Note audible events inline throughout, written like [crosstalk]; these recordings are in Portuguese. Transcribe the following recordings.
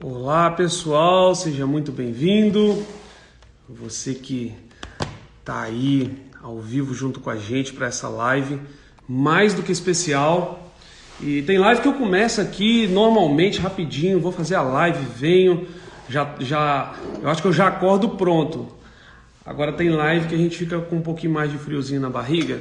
Olá pessoal, seja muito bem-vindo. Você que está aí ao vivo junto com a gente para essa live mais do que especial. E tem live que eu começo aqui normalmente rapidinho, vou fazer a live, venho, já, já, eu acho que eu já acordo pronto. Agora tem live que a gente fica com um pouquinho mais de friozinho na barriga.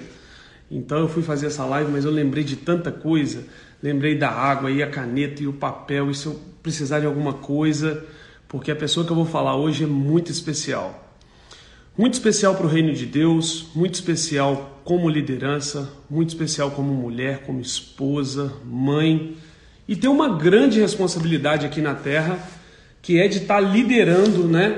Então eu fui fazer essa live, mas eu lembrei de tanta coisa. Lembrei da água e a caneta e o papel. Se eu precisar de alguma coisa, porque a pessoa que eu vou falar hoje é muito especial. Muito especial para o reino de Deus, muito especial como liderança, muito especial como mulher, como esposa, mãe. E tem uma grande responsabilidade aqui na Terra, que é de estar tá liderando né,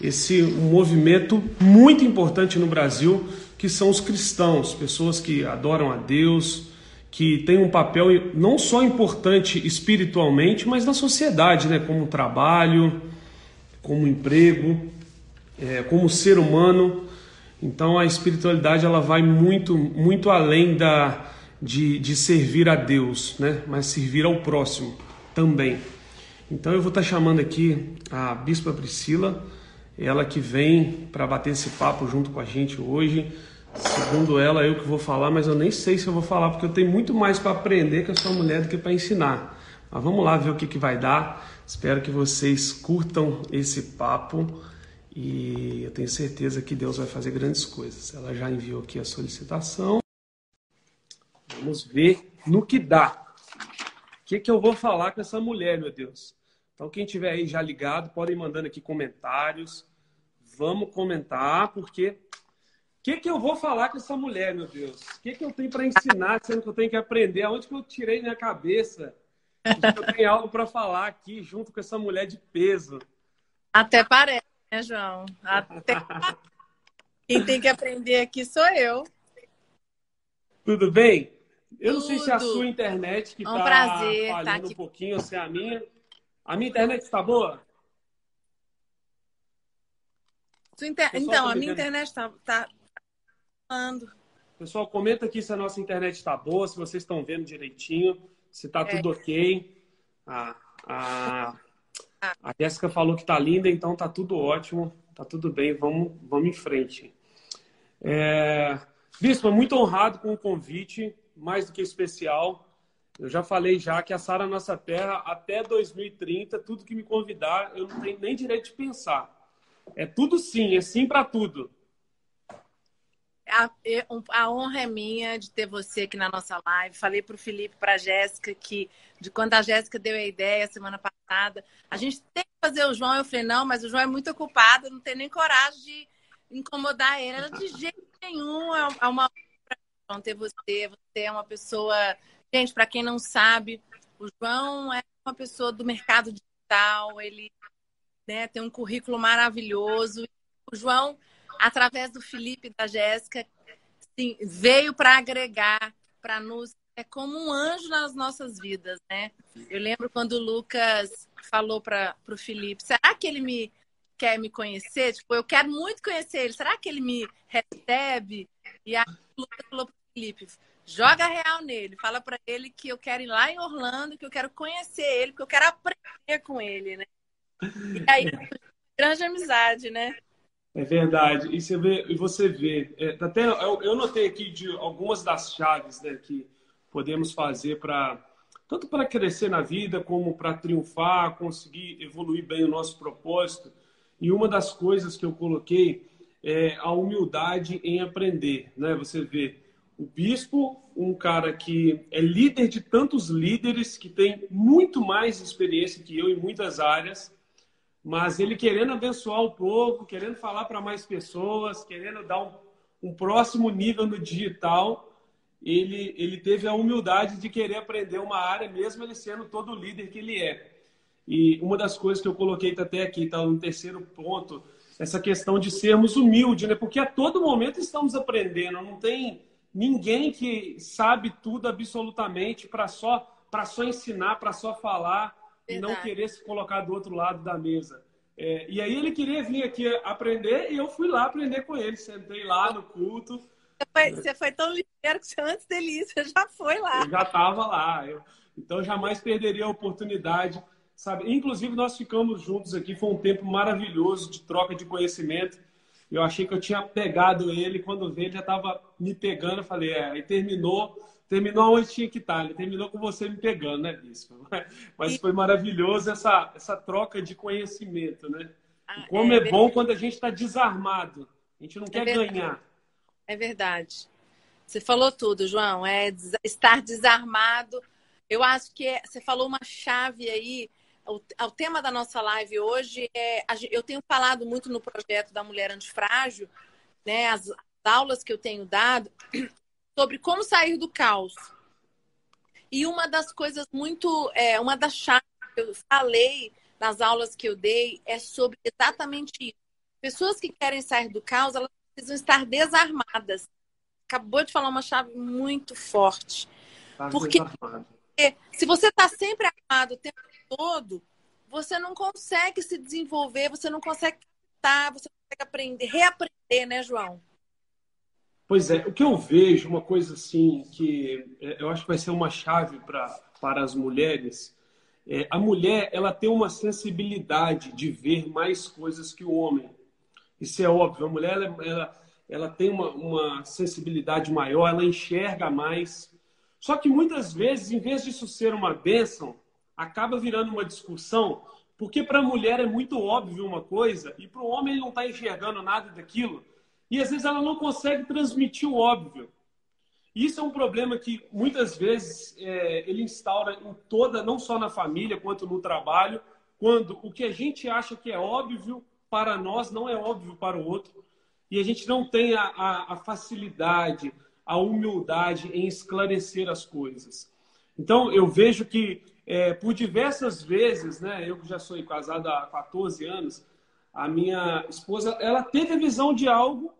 esse movimento muito importante no Brasil, que são os cristãos, pessoas que adoram a Deus, que têm um papel não só importante espiritualmente, mas na sociedade, né, como trabalho, como emprego é, como ser humano. Então a espiritualidade ela vai muito, muito além da, de, de servir a Deus, né? mas servir ao próximo também. Então eu vou estar chamando aqui a Bispa Priscila, ela que vem para bater esse papo junto com a gente hoje. Segundo ela, eu que vou falar, mas eu nem sei se eu vou falar, porque eu tenho muito mais para aprender com a sua mulher do que para ensinar. Mas vamos lá ver o que, que vai dar. Espero que vocês curtam esse papo. E eu tenho certeza que Deus vai fazer grandes coisas. Ela já enviou aqui a solicitação. Vamos ver no que dá. O que, que eu vou falar com essa mulher, meu Deus? Então, quem tiver aí já ligado, podem mandando aqui comentários. Vamos comentar, porque que, que eu vou falar com essa mulher, meu Deus? O que, que eu tenho para ensinar, sendo que eu tenho que aprender? Aonde que eu tirei minha cabeça? Eu tenho algo para falar aqui junto com essa mulher de peso. Até parece né, João? Até... [laughs] Quem tem que aprender aqui sou eu. Tudo bem? Eu Tudo. não sei se é a sua internet que está é um prazer tá falhando tá um pouquinho ou se é a minha. A minha internet está boa? Inter... Então, a minha internet está tá... Pessoal, comenta aqui se a nossa internet está boa, se vocês estão vendo direitinho, se está é. tudo ok. A, a a Jéssica falou que tá linda, então tá tudo ótimo, tá tudo bem, vamos, vamos em frente. É... Bispo, muito honrado com o convite, mais do que especial. Eu já falei já que a Sara Nossa Terra, até 2030, tudo que me convidar, eu não tenho nem direito de pensar. É tudo sim, é sim para tudo. A, a, honra é minha de ter você aqui na nossa live. Falei para o Felipe, para a Jéssica, que de quando a Jéssica deu a ideia semana passada, a gente tem que fazer o João. Eu falei, não, mas o João é muito ocupado, não tem nem coragem de incomodar ele. Ela, de jeito nenhum, é, é uma honra ter você. Você é uma pessoa. Gente, para quem não sabe, o João é uma pessoa do mercado digital, ele né, tem um currículo maravilhoso. O João através do Felipe e da Jéssica, sim, veio para agregar, para nos. É como um anjo nas nossas vidas, né? Eu lembro quando o Lucas falou para o Felipe: será que ele me quer me conhecer? Tipo, eu quero muito conhecer ele, será que ele me recebe? E aí o Lucas falou para o Felipe: joga real nele, fala para ele que eu quero ir lá em Orlando, que eu quero conhecer ele, que eu quero aprender com ele, né? E aí, grande amizade, né? É verdade. E você vê, e você vê é, até eu, eu, notei aqui de algumas das chaves né, que podemos fazer para tanto para crescer na vida como para triunfar, conseguir evoluir bem o nosso propósito. E uma das coisas que eu coloquei é a humildade em aprender, né? Você vê o bispo, um cara que é líder de tantos líderes que tem muito mais experiência que eu em muitas áreas mas ele querendo abençoar o povo, querendo falar para mais pessoas, querendo dar um, um, próximo nível no digital, ele, ele teve a humildade de querer aprender uma área, mesmo ele sendo todo o líder que ele é. E uma das coisas que eu coloquei até aqui, tá no terceiro ponto, essa questão de sermos humildes, né? Porque a todo momento estamos aprendendo, não tem ninguém que sabe tudo absolutamente para só para só ensinar, para só falar e não querer se colocar do outro lado da mesa. É, e aí ele queria vir aqui aprender e eu fui lá aprender com ele. Sentei lá no culto. Você foi, você foi tão ligeiro que você, antes dele ir, você já foi lá. Eu já estava lá. Eu, então jamais perderia a oportunidade sabe? Inclusive, nós ficamos juntos aqui, foi um tempo maravilhoso de troca de conhecimento. Eu achei que eu tinha pegado ele, quando veio, ele já estava me pegando. Eu falei, é, aí terminou, terminou onde tinha que estar. Ele terminou com você me pegando, né, Bispo? [laughs] Mas foi maravilhoso essa, essa troca de conhecimento, né? Ah, como é, é bom quando a gente está desarmado. A gente não é quer verdade. ganhar. É verdade. Você falou tudo, João. É estar desarmado. Eu acho que é, você falou uma chave aí o, o, tema da nossa live hoje é. Eu tenho falado muito no projeto da Mulher Antifrágil, né, as, as aulas que eu tenho dado, sobre como sair do caos. E uma das coisas muito. É, uma das chaves que eu falei nas aulas que eu dei é sobre exatamente isso. Pessoas que querem sair do caos, elas precisam estar desarmadas. Acabou de falar uma chave muito forte. Tá Porque desarmado. se você está sempre armado o tempo todo, você não consegue se desenvolver, você não consegue captar, você não consegue aprender, reaprender, né, João? Pois é, o que eu vejo, uma coisa assim, que é, eu acho que vai ser uma chave pra, para as mulheres, é, a mulher ela tem uma sensibilidade de ver mais coisas que o homem. Isso é óbvio, a mulher ela, ela, ela tem uma, uma sensibilidade maior, ela enxerga mais. Só que muitas vezes, em vez disso ser uma bênção, acaba virando uma discussão, porque para a mulher é muito óbvio uma coisa e para o homem ele não está enxergando nada daquilo. E às vezes ela não consegue transmitir o óbvio. Isso é um problema que muitas vezes é, ele instaura em toda, não só na família quanto no trabalho, quando o que a gente acha que é óbvio para nós não é óbvio para o outro. E a gente não tem a, a, a facilidade, a humildade em esclarecer as coisas. Então, eu vejo que é, por diversas vezes, né, eu que já sou casado há 14 anos, a minha esposa, ela teve a visão de algo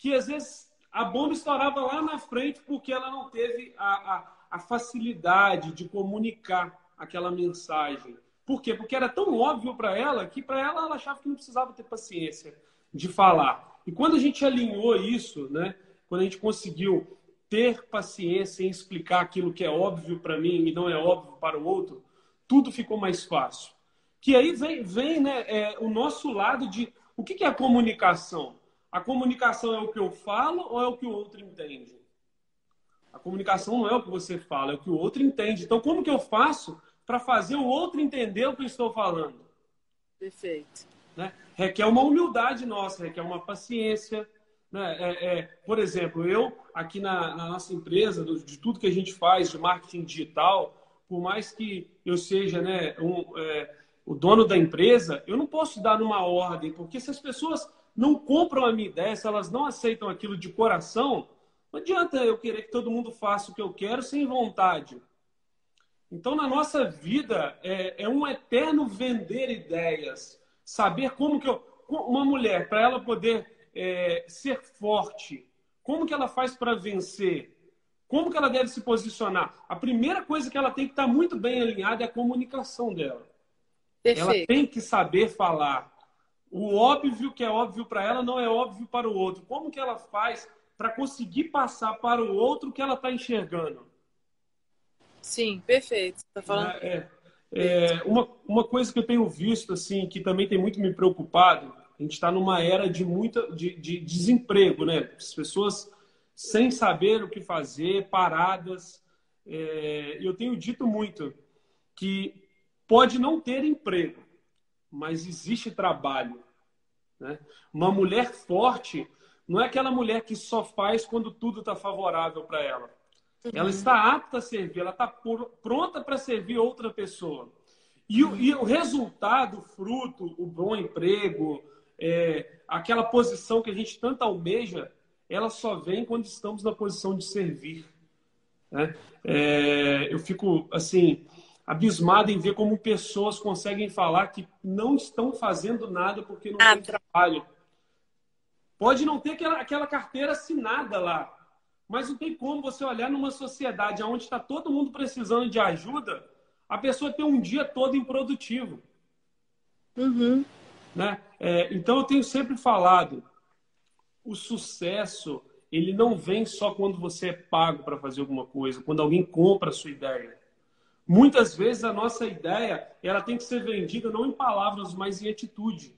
que às vezes a bomba estourava lá na frente porque ela não teve a, a, a facilidade de comunicar aquela mensagem. Por quê? Porque era tão óbvio para ela que para ela ela achava que não precisava ter paciência de falar. E quando a gente alinhou isso, né, quando a gente conseguiu ter paciência em explicar aquilo que é óbvio para mim e não é óbvio para o outro, tudo ficou mais fácil. Que aí vem, vem né, é, o nosso lado de o que, que é comunicação? A comunicação é o que eu falo ou é o que o outro entende? A comunicação não é o que você fala, é o que o outro entende. Então, como que eu faço para fazer o outro entender o que eu estou falando? Perfeito. Né? Requer uma humildade nossa, requer uma paciência, né? É, é, por exemplo, eu aqui na, na nossa empresa, do, de tudo que a gente faz de marketing digital, por mais que eu seja né, um, é, o dono da empresa, eu não posso dar numa ordem, porque se as pessoas não compram a minha ideia, se elas não aceitam aquilo de coração, não adianta eu querer que todo mundo faça o que eu quero sem vontade. Então, na nossa vida, é, é um eterno vender ideias, saber como que eu, uma mulher, para ela poder é, ser forte? Como que ela faz para vencer? Como que ela deve se posicionar? A primeira coisa que ela tem que estar muito bem alinhada é a comunicação dela. Perfeito. Ela tem que saber falar. O óbvio que é óbvio para ela não é óbvio para o outro. Como que ela faz para conseguir passar para o outro que ela está enxergando? Sim, perfeito. Tá falando... É, é, é, uma, uma coisa que eu tenho visto, assim, que também tem muito me preocupado, a gente está numa era de muita de, de, desemprego, né? As pessoas sem saber o que fazer, paradas. É, eu tenho dito muito que pode não ter emprego, mas existe trabalho. Né? Uma mulher forte não é aquela mulher que só faz quando tudo está favorável para ela. Uhum. Ela está apta a servir, ela está pronta para servir outra pessoa. E o, e o resultado, o fruto, o bom emprego, é, aquela posição que a gente tanto almeja, ela só vem quando estamos na posição de servir. Né? É, eu fico, assim, abismado em ver como pessoas conseguem falar que não estão fazendo nada porque não tem trabalho. Pode não ter aquela, aquela carteira assinada lá, mas não tem como você olhar numa sociedade onde está todo mundo precisando de ajuda, a pessoa ter um dia todo improdutivo. Uhum. Né? É, então eu tenho sempre falado, o sucesso ele não vem só quando você é pago para fazer alguma coisa, quando alguém compra a sua ideia. Muitas vezes a nossa ideia ela tem que ser vendida não em palavras, mas em atitude.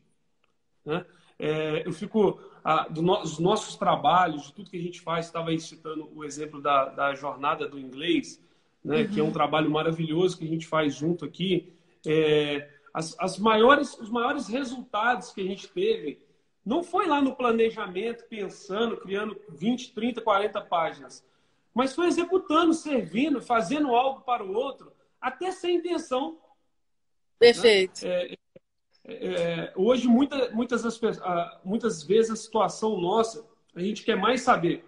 Né? É, eu fico do no, nossos trabalhos, de tudo que a gente faz, estava citando o exemplo da, da jornada do inglês, né, uhum. que é um trabalho maravilhoso que a gente faz junto aqui. É, as, as maiores, os maiores resultados que a gente teve não foi lá no planejamento, pensando, criando 20, 30, 40 páginas, mas foi executando, servindo, fazendo algo para o outro, até sem intenção. Perfeito. Né? É, hoje, muita, muitas, muitas vezes, a situação nossa, a gente quer mais saber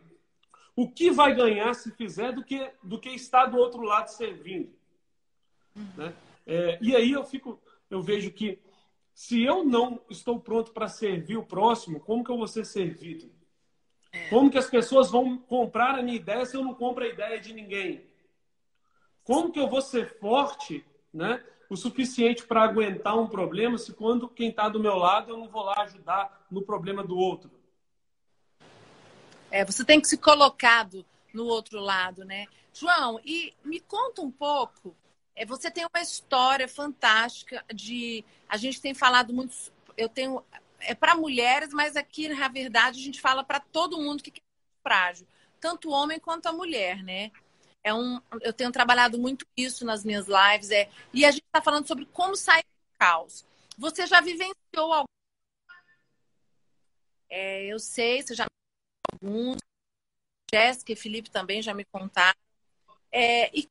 o que vai ganhar se fizer do que, do que estar do outro lado servindo. Né? É, e aí eu fico, eu vejo que se eu não estou pronto para servir o próximo, como que eu vou ser servido? É. Como que as pessoas vão comprar a minha ideia se eu não compro a ideia de ninguém? Como que eu vou ser forte, né? o suficiente para aguentar um problema se quando quem está do meu lado eu não vou lá ajudar no problema do outro? É, você tem que se colocar no outro lado, né? João, e me conta um pouco. É, você tem uma história fantástica de. A gente tem falado muito. Eu tenho. É para mulheres, mas aqui, na verdade, a gente fala para todo mundo que é frágil, tanto o homem quanto a mulher, né? É um, eu tenho trabalhado muito isso nas minhas lives, é, e a gente está falando sobre como sair do caos. Você já vivenciou algum? É, eu sei, você já alguns, Jéssica e Felipe também já me contaram. É, e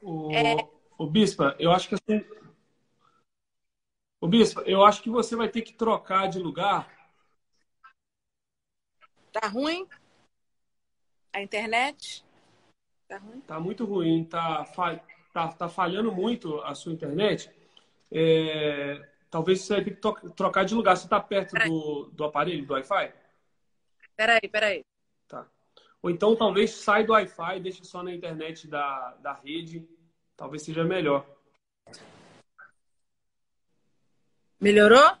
O, é... o Bispa, eu acho que assim, Ô, Bispo, eu acho que você vai ter que trocar de lugar. Tá ruim? A internet? Tá ruim? Tá muito ruim. Tá, tá, tá falhando muito a sua internet. É... Talvez você vai ter que trocar de lugar. Você está perto do, do aparelho, do Wi-Fi? Peraí, peraí. Tá. Ou então talvez sai do Wi-Fi, deixe só na internet da, da rede. Talvez seja melhor. Melhorou?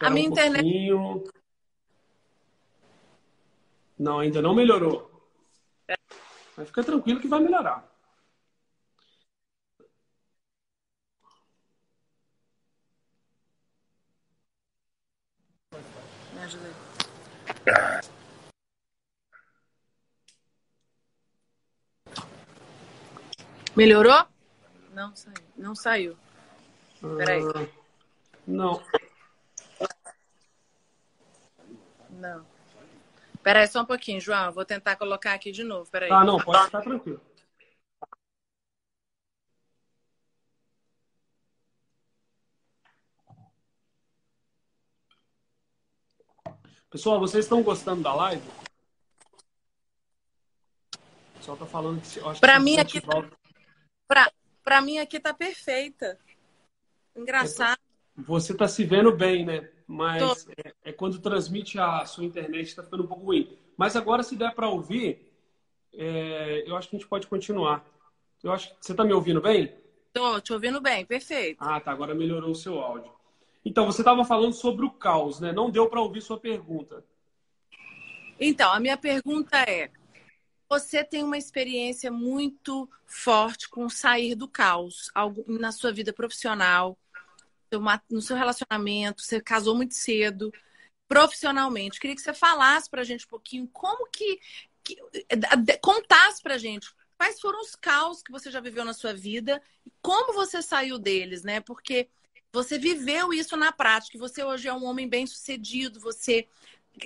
A minha um internet. Pouquinho. Não, ainda não melhorou. Mas fica tranquilo que vai melhorar. Me ajuda Melhorou? Não saiu. Não saiu. Peraí. Uh, não. Não. Peraí, só um pouquinho, João. Vou tentar colocar aqui de novo. Peraí. Ah, não, pode ficar tranquilo. Pessoal, vocês estão gostando da live? O pessoal tá falando que que mim aqui. Tá... Pra, pra mim aqui tá perfeita. Engraçado. Você está se vendo bem, né? Mas é, é, quando transmite a sua internet está ficando um pouco ruim. Mas agora, se der para ouvir, é, eu acho que a gente pode continuar. Eu acho que você está me ouvindo bem? Tô, te ouvindo bem, perfeito. Ah, tá. Agora melhorou o seu áudio. Então, você estava falando sobre o caos, né? Não deu para ouvir sua pergunta. Então, a minha pergunta é: você tem uma experiência muito forte com sair do caos na sua vida profissional, no seu relacionamento, você casou muito cedo, profissionalmente. Queria que você falasse para a gente um pouquinho como que, que contasse para a gente quais foram os caos que você já viveu na sua vida e como você saiu deles, né? Porque você viveu isso na prática. Você hoje é um homem bem sucedido, você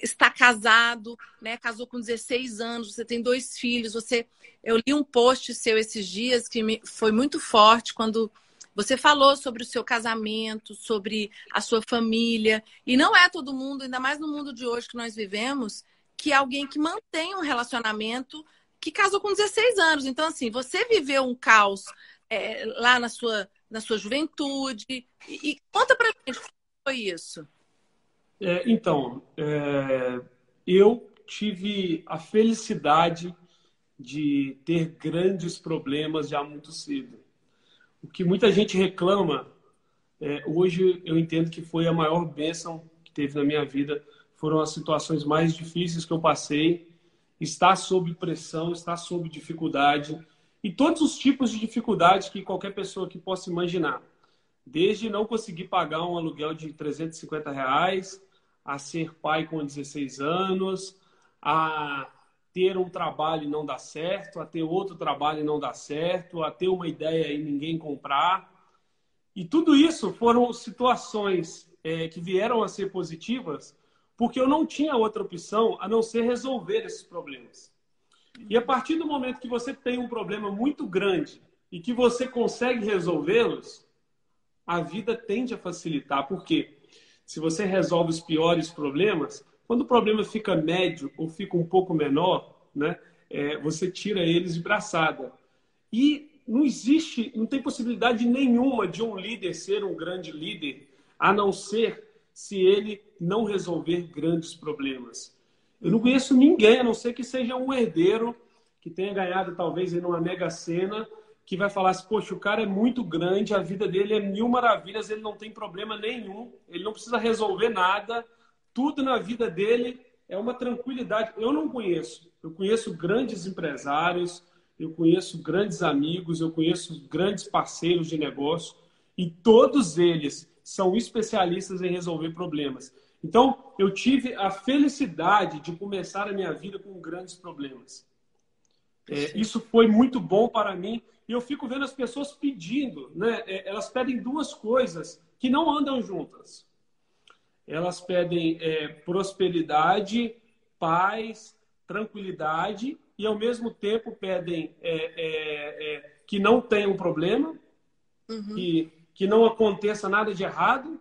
está casado, né? Casou com 16 anos, você tem dois filhos, você eu li um post seu esses dias que me... foi muito forte quando você falou sobre o seu casamento, sobre a sua família, e não é todo mundo, ainda mais no mundo de hoje que nós vivemos, que é alguém que mantém um relacionamento que casou com 16 anos. Então, assim, você viveu um caos é, lá na sua, na sua juventude. E, e conta pra gente como foi isso. É, então, é, eu tive a felicidade de ter grandes problemas já muito cedo. O que muita gente reclama é, hoje eu entendo que foi a maior bênção que teve na minha vida. Foram as situações mais difíceis que eu passei. Estar sob pressão, estar sob dificuldade. E todos os tipos de dificuldades que qualquer pessoa que possa imaginar. Desde não conseguir pagar um aluguel de 350 reais, a ser pai com 16 anos, a ter um trabalho e não dar certo, a ter outro trabalho e não dar certo, a ter uma ideia e ninguém comprar. E tudo isso foram situações é, que vieram a ser positivas porque eu não tinha outra opção a não ser resolver esses problemas. E a partir do momento que você tem um problema muito grande e que você consegue resolvê-los, a vida tende a facilitar. Por quê? Se você resolve os piores problemas, quando o problema fica médio ou fica um pouco menor, né, é, você tira eles de braçada. E não existe, não tem possibilidade nenhuma de um líder ser um grande líder, a não ser se ele não resolver grandes problemas. Eu não conheço ninguém, a não ser que seja um herdeiro que tenha ganhado talvez em uma mega sena que vai falar assim, poxa, o cara é muito grande, a vida dele é mil maravilhas, ele não tem problema nenhum, ele não precisa resolver nada, tudo na vida dele é uma tranquilidade. Eu não conheço. Eu conheço grandes empresários, eu conheço grandes amigos, eu conheço grandes parceiros de negócio e todos eles são especialistas em resolver problemas. Então, eu tive a felicidade de começar a minha vida com grandes problemas. É, isso foi muito bom para mim e eu fico vendo as pessoas pedindo, né? É, elas pedem duas coisas que não andam juntas. Elas pedem é, prosperidade, paz, tranquilidade e ao mesmo tempo pedem é, é, é que não tenham um problema, uhum. que, que não aconteça nada de errado.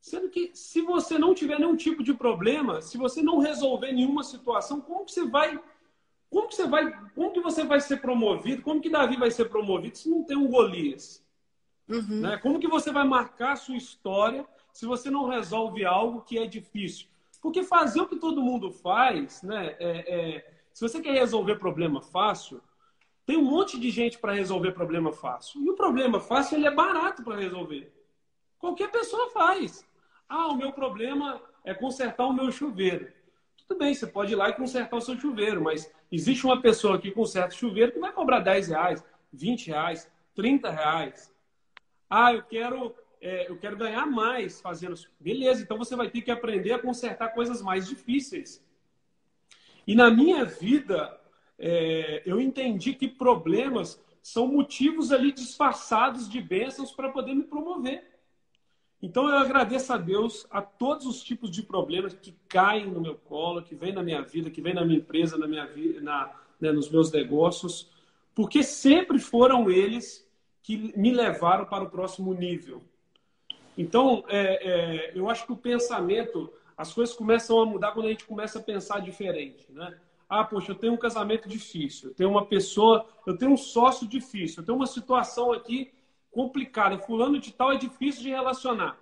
Sendo que se você não tiver nenhum tipo de problema, se você não resolver nenhuma situação, como que você vai como que você vai, como que você vai ser promovido? Como que Davi vai ser promovido se não tem um Golias? Uhum. Né? Como que você vai marcar a sua história se você não resolve algo que é difícil? Porque fazer o que todo mundo faz, né? É, é, se você quer resolver problema fácil, tem um monte de gente para resolver problema fácil. E o problema fácil ele é barato para resolver. Qualquer pessoa faz. Ah, o meu problema é consertar o meu chuveiro. Tudo bem, você pode ir lá e consertar o seu chuveiro, mas existe uma pessoa que conserta o chuveiro que vai cobrar 10 reais, 20 reais, 30 reais. Ah, eu quero, é, eu quero ganhar mais fazendo. Beleza, então você vai ter que aprender a consertar coisas mais difíceis. E na minha vida, é, eu entendi que problemas são motivos ali disfarçados de bênçãos para poder me promover. Então eu agradeço a Deus a todos os tipos de problemas que caem no meu colo, que vem na minha vida, que vem na minha empresa, na minha vida, na, né, nos meus negócios, porque sempre foram eles que me levaram para o próximo nível. Então é, é, eu acho que o pensamento, as coisas começam a mudar quando a gente começa a pensar diferente, né? Ah, poxa, eu tenho um casamento difícil, eu tenho uma pessoa, eu tenho um sócio difícil, eu tenho uma situação aqui complicada, fulano de tal é difícil de relacionar.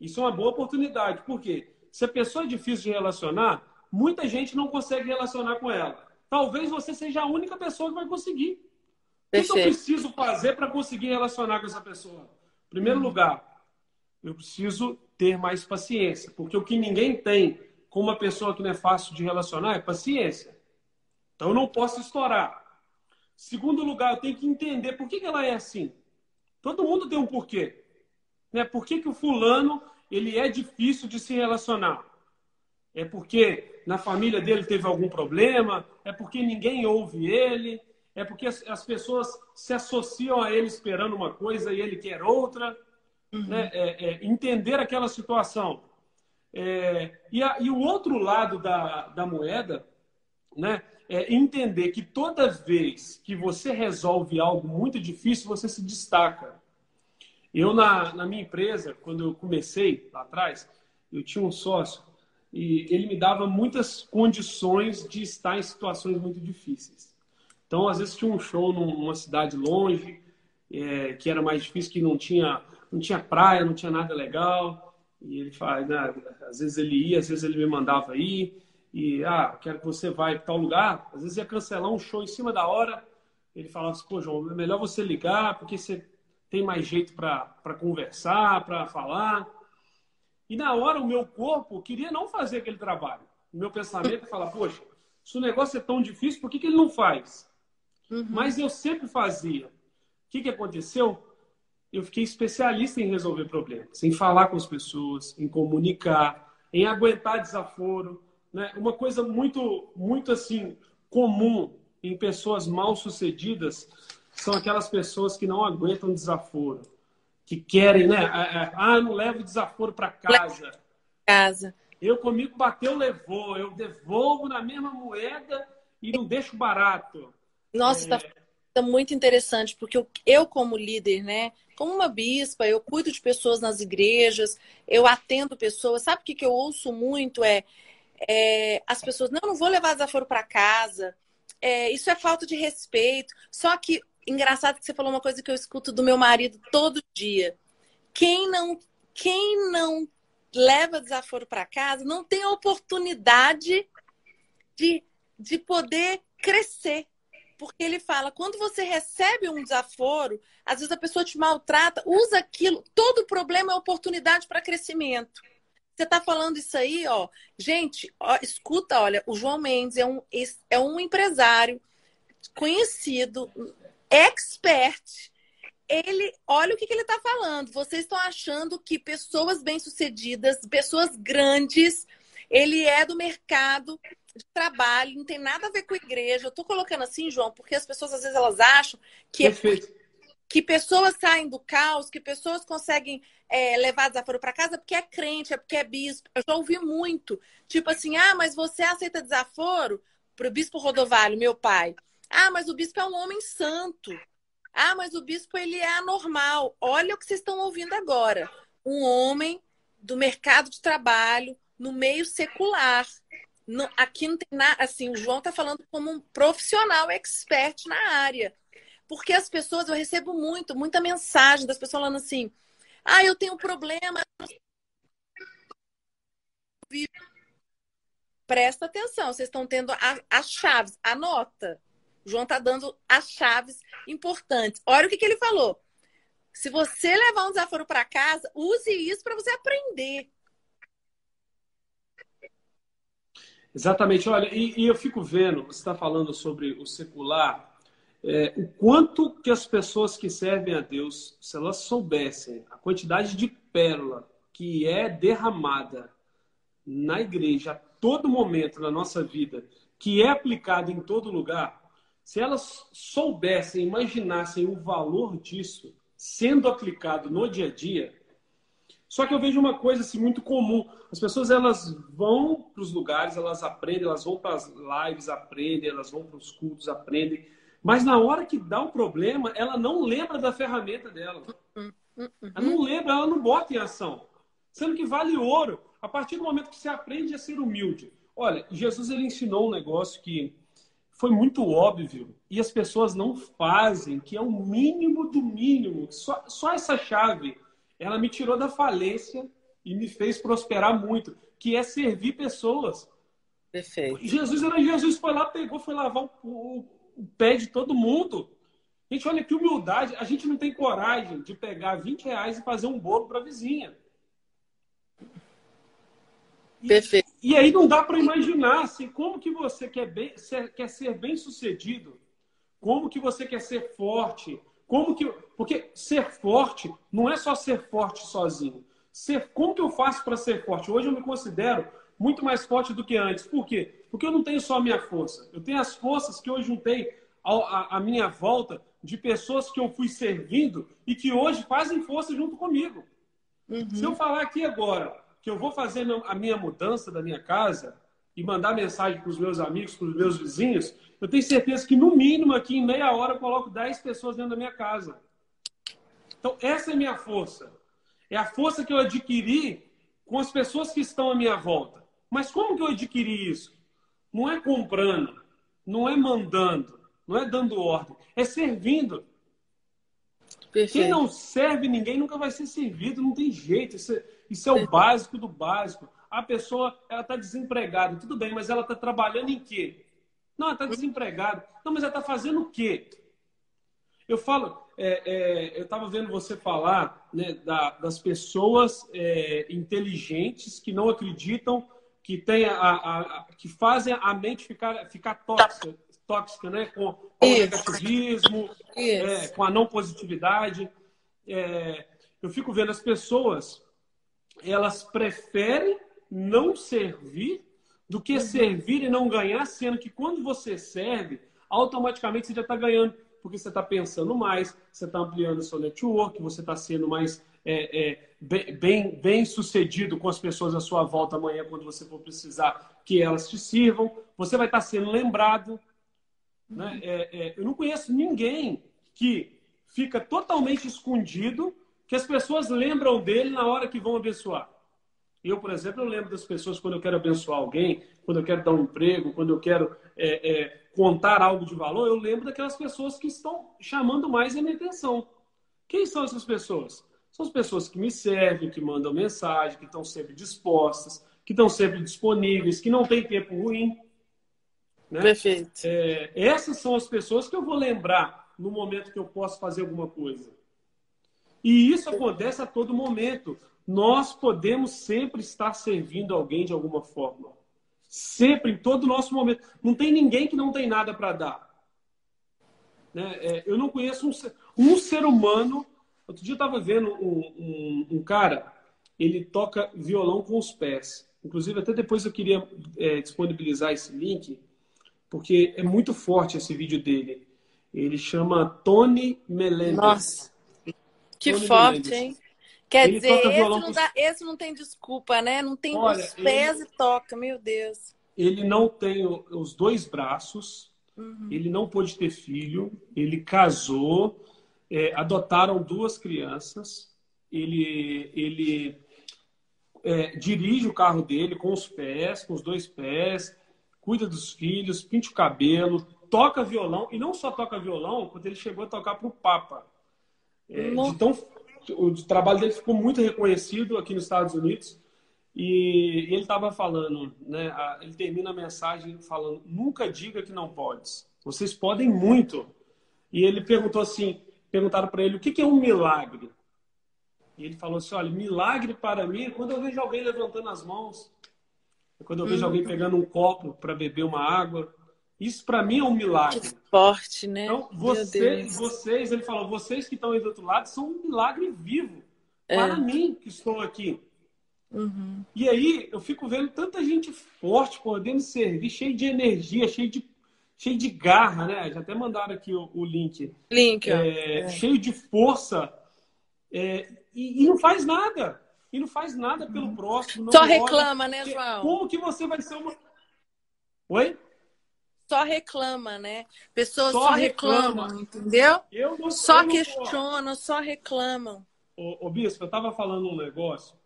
Isso é uma boa oportunidade. Por quê? Se a pessoa é difícil de relacionar, muita gente não consegue relacionar com ela. Talvez você seja a única pessoa que vai conseguir. O que eu preciso fazer para conseguir relacionar com essa pessoa? Em primeiro hum. lugar, eu preciso ter mais paciência. Porque o que ninguém tem com uma pessoa que não é fácil de relacionar é paciência. Então eu não posso estourar. Segundo lugar, eu tenho que entender por que, que ela é assim. Todo mundo tem um porquê. Né? Por que, que o fulano ele é difícil de se relacionar? É porque na família dele teve algum problema? É porque ninguém ouve ele? É porque as, as pessoas se associam a ele esperando uma coisa e ele quer outra? Uhum. Né? É, é, entender aquela situação. É, e, a, e, o outro lado da, da moeda né, é entender que toda vez que você resolve algo muito difícil, você se destaca. Eu, na, na minha empresa, quando eu comecei lá atrás, eu tinha um sócio e ele me dava muitas condições de estar em situações muito difíceis. Então, às vezes tinha um show numa cidade longe, é, que era mais difícil, que não tinha, não tinha praia, não tinha nada legal. E ele fala, né, às vezes ele ia, às vezes ele me mandava ir. E, ah, quero que você vá para tal lugar. Às vezes ia cancelar um show em cima da hora. Ele falava assim, pô, João, é melhor você ligar, porque você tem mais jeito para conversar, para falar. E na hora o meu corpo queria não fazer aquele trabalho. O meu pensamento é falar, poxa, se o negócio é tão difícil, por que, que ele não faz? Uhum. Mas eu sempre fazia. O que, que aconteceu? Eu fiquei especialista em resolver problemas, em falar com as pessoas, em comunicar, em aguentar desaforo. Né? Uma coisa muito, muito assim comum em pessoas mal sucedidas são aquelas pessoas que não aguentam desaforo, que querem, né? Ah, não levo desaforo para casa. Casa. Eu comigo bateu, levou. Eu devolvo na mesma moeda e não deixo barato. Nossa, é... tá muito interessante, porque eu, eu, como líder, né? Como uma bispa, eu cuido de pessoas nas igrejas, eu atendo pessoas. Sabe o que, que eu ouço muito? É, é as pessoas, não, não vou levar desaforo para casa. É, isso é falta de respeito. Só que, engraçado que você falou uma coisa que eu escuto do meu marido todo dia. Quem não, quem não leva desaforo para casa não tem a oportunidade de, de poder crescer. Porque ele fala, quando você recebe um desaforo, às vezes a pessoa te maltrata, usa aquilo. Todo problema é oportunidade para crescimento. Você está falando isso aí, ó. Gente, ó, escuta, olha, o João Mendes é um, é um empresário conhecido, expert ele, olha o que, que ele está falando. Vocês estão achando que pessoas bem-sucedidas, pessoas grandes, ele é do mercado de trabalho, não tem nada a ver com igreja. Eu estou colocando assim, João, porque as pessoas às vezes elas acham que, é que pessoas saem do caos, que pessoas conseguem é, levar desaforo para casa porque é crente, é porque é bispo. Eu já ouvi muito. Tipo assim, ah, mas você aceita desaforo? Para o bispo Rodovalho, meu pai. Ah, mas o bispo é um homem santo. Ah, mas o bispo ele é anormal. Olha o que vocês estão ouvindo agora. Um homem do mercado de trabalho no meio secular. No, aqui não tem nada. Assim, o João está falando como um profissional expert na área. Porque as pessoas, eu recebo muito, muita mensagem das pessoas falando assim: ah, eu tenho um problema. Presta atenção, vocês estão tendo as chaves, anota. O João está dando as chaves importantes. Olha o que, que ele falou. Se você levar um desaforo para casa, use isso para você aprender. Exatamente. Olha, e, e eu fico vendo, você está falando sobre o secular, é, o quanto que as pessoas que servem a Deus, se elas soubessem a quantidade de pérola que é derramada na igreja a todo momento na nossa vida, que é aplicada em todo lugar, se elas soubessem, imaginassem o valor disso sendo aplicado no dia a dia, só que eu vejo uma coisa assim, muito comum. As pessoas elas vão para os lugares, elas aprendem, elas vão para as lives, aprendem, elas vão para os cultos, aprendem. Mas na hora que dá um problema, ela não lembra da ferramenta dela. Ela não lembra, ela não bota em ação. Sendo que vale ouro. A partir do momento que você aprende a ser humilde. Olha, Jesus ele ensinou um negócio que foi muito óbvio e as pessoas não fazem, que é o mínimo do mínimo. Só, só essa chave, ela me tirou da falência e me fez prosperar muito, que é servir pessoas. Perfeito. Jesus era Jesus foi lá, pegou, foi lavar o, o, o pé de todo mundo. Gente, olha que humildade. A gente não tem coragem de pegar 20 reais e fazer um bolo para a vizinha. Perfeito. E, aí não dá para imaginar assim, como que você quer, bem, ser, quer ser bem sucedido, como que você quer ser forte, como que. Porque ser forte não é só ser forte sozinho. Ser, como que eu faço para ser forte? Hoje eu me considero muito mais forte do que antes. Por quê? Porque eu não tenho só a minha força. Eu tenho as forças que eu juntei à minha volta de pessoas que eu fui servindo e que hoje fazem força junto comigo. Uhum. Se eu falar aqui agora, que eu vou fazer a minha mudança da minha casa e mandar mensagem para os meus amigos, para os meus vizinhos, eu tenho certeza que no mínimo aqui em meia hora eu coloco 10 pessoas dentro da minha casa. Então, essa é a minha força. É a força que eu adquiri com as pessoas que estão à minha volta. Mas como que eu adquiri isso? Não é comprando, não é mandando, não é dando ordem, é servindo. Perfeito. Quem não serve ninguém nunca vai ser servido, não tem jeito. Isso é isso é o básico do básico. A pessoa ela está desempregada, tudo bem, mas ela está trabalhando em quê? Não, ela está desempregada. Não, mas ela está fazendo o quê? Eu falo, é, é, eu estava vendo você falar né, da, das pessoas é, inteligentes que não acreditam, que, tem a, a, a, que fazem a mente ficar, ficar tóxica, tóxica né? com, com o negativismo, é, com a não positividade. É, eu fico vendo as pessoas, elas preferem não servir do que uhum. servir e não ganhar, sendo que quando você serve, automaticamente você já está ganhando, porque você está pensando mais, você está ampliando o seu network, você está sendo mais é, é, bem, bem sucedido com as pessoas à sua volta amanhã, quando você for precisar que elas te sirvam, você vai estar tá sendo lembrado. Né? Uhum. É, é, eu não conheço ninguém que fica totalmente escondido, que as pessoas lembram dele na hora que vão abençoar. Eu, por exemplo, eu lembro das pessoas quando eu quero abençoar alguém, quando eu quero dar um emprego, quando eu quero é, é, contar algo de valor, eu lembro daquelas pessoas que estão chamando mais a minha atenção. Quem são essas pessoas? São as pessoas que me servem, que mandam mensagem, que estão sempre dispostas, que estão sempre disponíveis, que não têm tempo ruim. Né? Perfeito. É, essas são as pessoas que eu vou lembrar no momento que eu posso fazer alguma coisa. E isso acontece a todo momento nós podemos sempre estar servindo alguém de alguma forma. Sempre, em todo nosso momento. Não tem ninguém que não tem nada para dar. Né? É, eu não conheço um ser, um ser humano. Outro dia eu estava vendo um, um, um, cara, ele toca violão com os pés. Inclusive, até depois eu queria é, disponibilizar esse link, porque é muito forte esse vídeo dele. Ele chama Tony Melendez. Nossa, que Tony forte, Melendez. hein? Quer ele dizer, esse não, dá, esse não, tem desculpa, né? Não tem Olha, os pés ele, e toca, meu Deus. Ele não tem os dois braços, uhum. ele não pôde ter filho, ele casou, é, adotaram duas crianças, ele, ele é, dirige o carro dele com os pés, com os dois pés, cuida dos filhos, pinta o cabelo, toca violão, e não só toca violão, quando ele chegou a tocar para o Papa. É, de tão o trabalho dele ficou muito reconhecido aqui nos Estados Unidos. E ele estava falando, né? Ele termina a mensagem falando: nunca diga que não podes. Vocês podem muito. E ele perguntou assim: perguntaram para ele o que, que é um milagre. E ele falou assim: olha, milagre para mim é quando eu vejo alguém levantando as mãos, é quando eu vejo alguém uhum. pegando um copo para beber uma água, isso para mim é um milagre. Que forte, né? Então, você, vocês, ele falou, vocês que estão aí do outro lado são um milagre vivo é. para mim que estou aqui. Uhum. E aí eu fico vendo tanta gente forte podendo servir, cheio de energia, cheio de, cheio de garra, né? Já até mandaram aqui o, o link. Link, é, é. Cheio de força é, e, e, não faz nada. E não faz nada pelo próximo. Só reclama, né, João? Como que você vai ser uma. Oi? Só reclama, né? Pessoas só, só reclamam, reclama. entendeu? Eu não, só eu questionam, só reclamam. Ô, ô Bispo, eu estava falando um negócio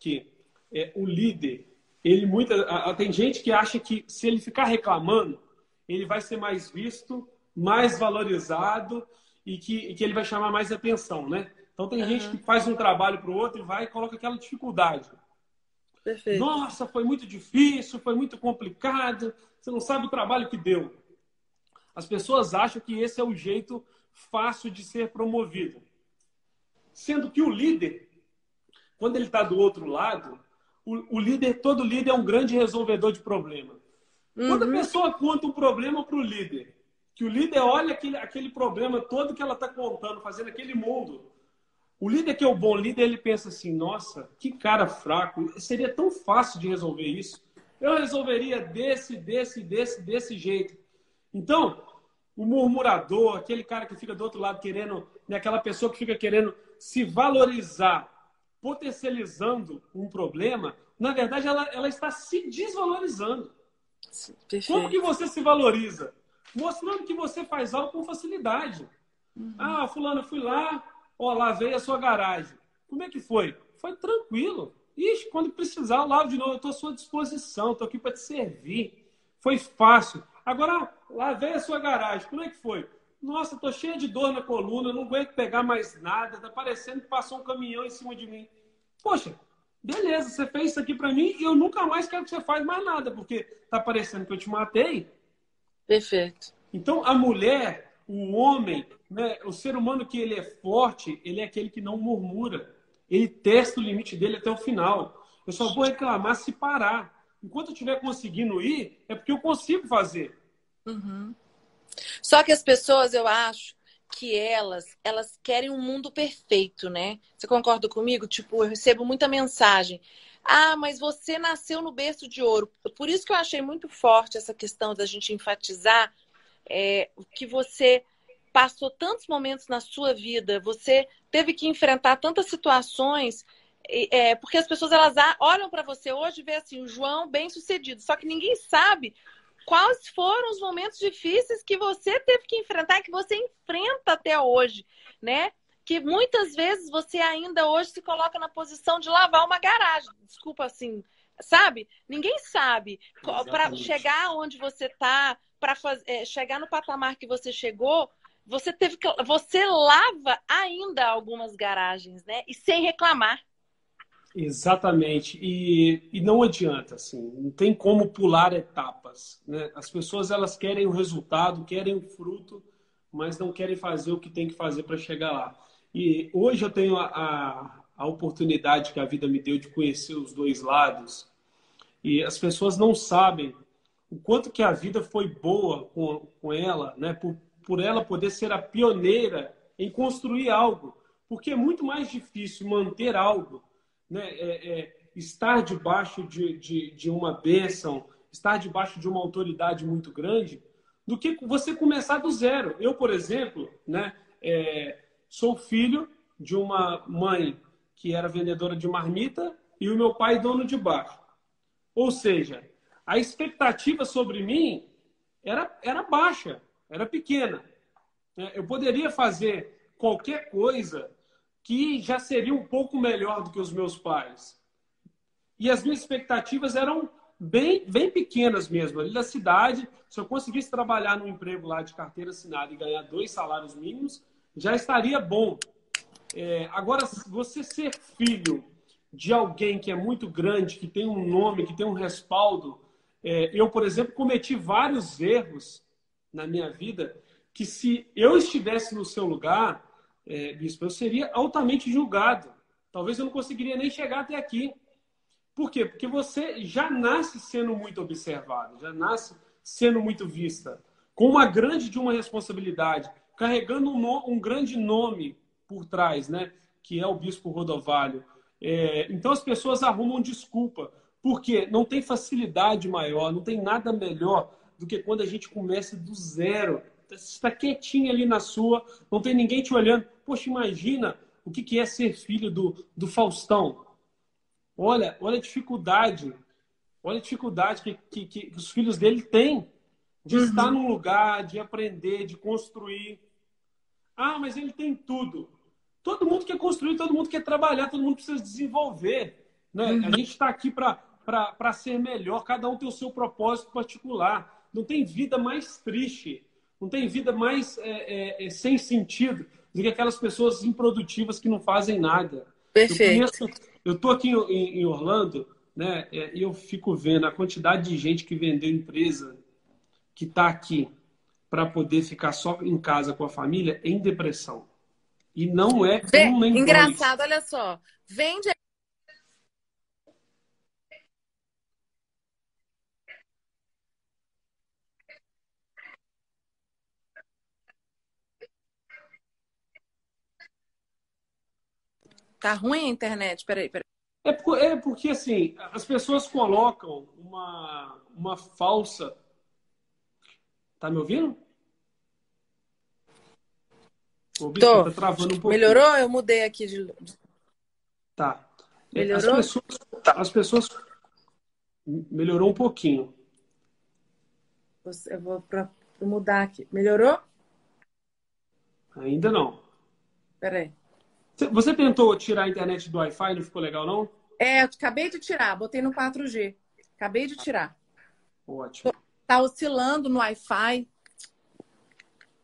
que é, o líder, ele muita, a, a, tem gente que acha que se ele ficar reclamando, ele vai ser mais visto, mais valorizado e que, e que ele vai chamar mais atenção, né? Então tem uhum. gente que faz um trabalho para o outro e vai e coloca aquela dificuldade. Perfeito. Nossa, foi muito difícil, foi muito complicado. Você não sabe o trabalho que deu. As pessoas acham que esse é o jeito fácil de ser promovido. Sendo que o líder, quando ele está do outro lado, o, o, líder, todo líder é um grande resolvedor de problema. Uhum. Quando a uhum. pessoa conta um problema para o líder, que o líder olha aquele, aquele problema todo que ela está contando, fazendo aquele mundo, o líder que é o bom líder, ele pensa assim: nossa, que cara fraco, seria tão fácil de resolver isso. Eu resolveria desse, desse, desse, desse jeito. Então, o murmurador, aquele cara que fica do outro lado querendo, né, aquela pessoa que fica querendo se valorizar, potencializando um problema, na verdade ela, ela está se desvalorizando. Perfeito. Como que você se valoriza? Mostrando que você faz algo com facilidade. Uhum. Ah, fulano, eu fui lá, Ó, lavei a sua garagem. Como é que foi? Foi tranquilo. Ixi, quando precisar, eu lavo de novo. Eu estou à sua disposição, estou aqui para te servir. Foi fácil. Agora, lavei a sua garagem. Como é que foi? Nossa, estou cheia de dor na coluna, não aguento pegar mais nada. Está parecendo que passou um caminhão em cima de mim. Poxa, beleza, você fez isso aqui para mim e eu nunca mais quero que você faça mais nada, porque está parecendo que eu te matei. Perfeito. Então, a mulher, o homem, né, o ser humano que ele é forte, ele é aquele que não murmura. Ele testa o limite dele até o final. Eu só vou reclamar se parar. Enquanto eu estiver conseguindo ir, é porque eu consigo fazer. Uhum. Só que as pessoas, eu acho que elas, elas querem um mundo perfeito, né? Você concorda comigo? Tipo, eu recebo muita mensagem. Ah, mas você nasceu no berço de ouro. Por isso que eu achei muito forte essa questão da gente enfatizar é, que você passou tantos momentos na sua vida, você teve que enfrentar tantas situações, é, porque as pessoas elas olham para você hoje e vê assim, o João bem sucedido, só que ninguém sabe quais foram os momentos difíceis que você teve que enfrentar, que você enfrenta até hoje, né? Que muitas vezes você ainda hoje se coloca na posição de lavar uma garagem. Desculpa assim, sabe? Ninguém sabe para chegar onde você está, para é, chegar no patamar que você chegou. Você teve que, você lava ainda algumas garagens, né? E sem reclamar. Exatamente. E, e não adianta, assim, não tem como pular etapas. Né? As pessoas elas querem o resultado, querem o fruto, mas não querem fazer o que tem que fazer para chegar lá. E hoje eu tenho a, a, a, oportunidade que a vida me deu de conhecer os dois lados. E as pessoas não sabem o quanto que a vida foi boa com, com ela, né? por, por ela poder ser a pioneira em construir algo. Porque é muito mais difícil manter algo né, é, é, estar debaixo de, de, de uma bênção, estar debaixo de uma autoridade muito grande, do que você começar do zero. Eu, por exemplo, né, é, sou filho de uma mãe que era vendedora de marmita e o meu pai dono de bar. Ou seja, a expectativa sobre mim era, era baixa, era pequena. É, eu poderia fazer qualquer coisa que já seria um pouco melhor do que os meus pais. E as minhas expectativas eram bem, bem pequenas mesmo. Ali da cidade, se eu conseguisse trabalhar num emprego lá de carteira assinada e ganhar dois salários mínimos, já estaria bom. É, agora, você ser filho de alguém que é muito grande, que tem um nome, que tem um respaldo. É, eu, por exemplo, cometi vários erros na minha vida que se eu estivesse no seu lugar, é, bispo, eu seria altamente julgado. Talvez eu não conseguiria nem chegar até aqui. Por quê? Porque você já nasce sendo muito observado, já nasce sendo muito vista, com uma grande de uma responsabilidade, carregando um, no, um grande nome por trás, né? Que é o bispo Rodovalho. É, então as pessoas arrumam desculpa, porque não tem facilidade maior, não tem nada melhor do que quando a gente começa do zero você está quietinho ali na sua, não tem ninguém te olhando. Poxa, imagina o que é ser filho do, do Faustão. Olha, olha a dificuldade, olha a dificuldade que, que, que os filhos dele têm de uhum. estar num lugar, de aprender, de construir. Ah, mas ele tem tudo. Todo mundo quer construir, todo mundo quer trabalhar, todo mundo precisa desenvolver. Né? Uhum. A gente está aqui para ser melhor, cada um tem o seu propósito particular. Não tem vida mais triste não tem vida mais é, é, é, sem sentido do que aquelas pessoas improdutivas que não fazem nada. Perfeito. Eu estou aqui em, em, Orlando, né? É, e eu fico vendo a quantidade de gente que vendeu empresa que está aqui para poder ficar só em casa com a família em depressão. E não é um nem Engraçado, dois. olha só. Vende Tá ruim a internet? Peraí, peraí. É, por, é porque, assim, as pessoas colocam uma, uma falsa. Tá me ouvindo? O Tô. tá travando um pouco. Melhorou? Eu mudei aqui de. Tá. Melhorou? As pessoas, as pessoas. Melhorou um pouquinho. Eu vou pra, mudar aqui. Melhorou? Ainda não. Peraí. Você tentou tirar a internet do Wi-Fi, não ficou legal, não? É, eu acabei de tirar, botei no 4G. Acabei de tirar. Ótimo. Tá oscilando no Wi-Fi.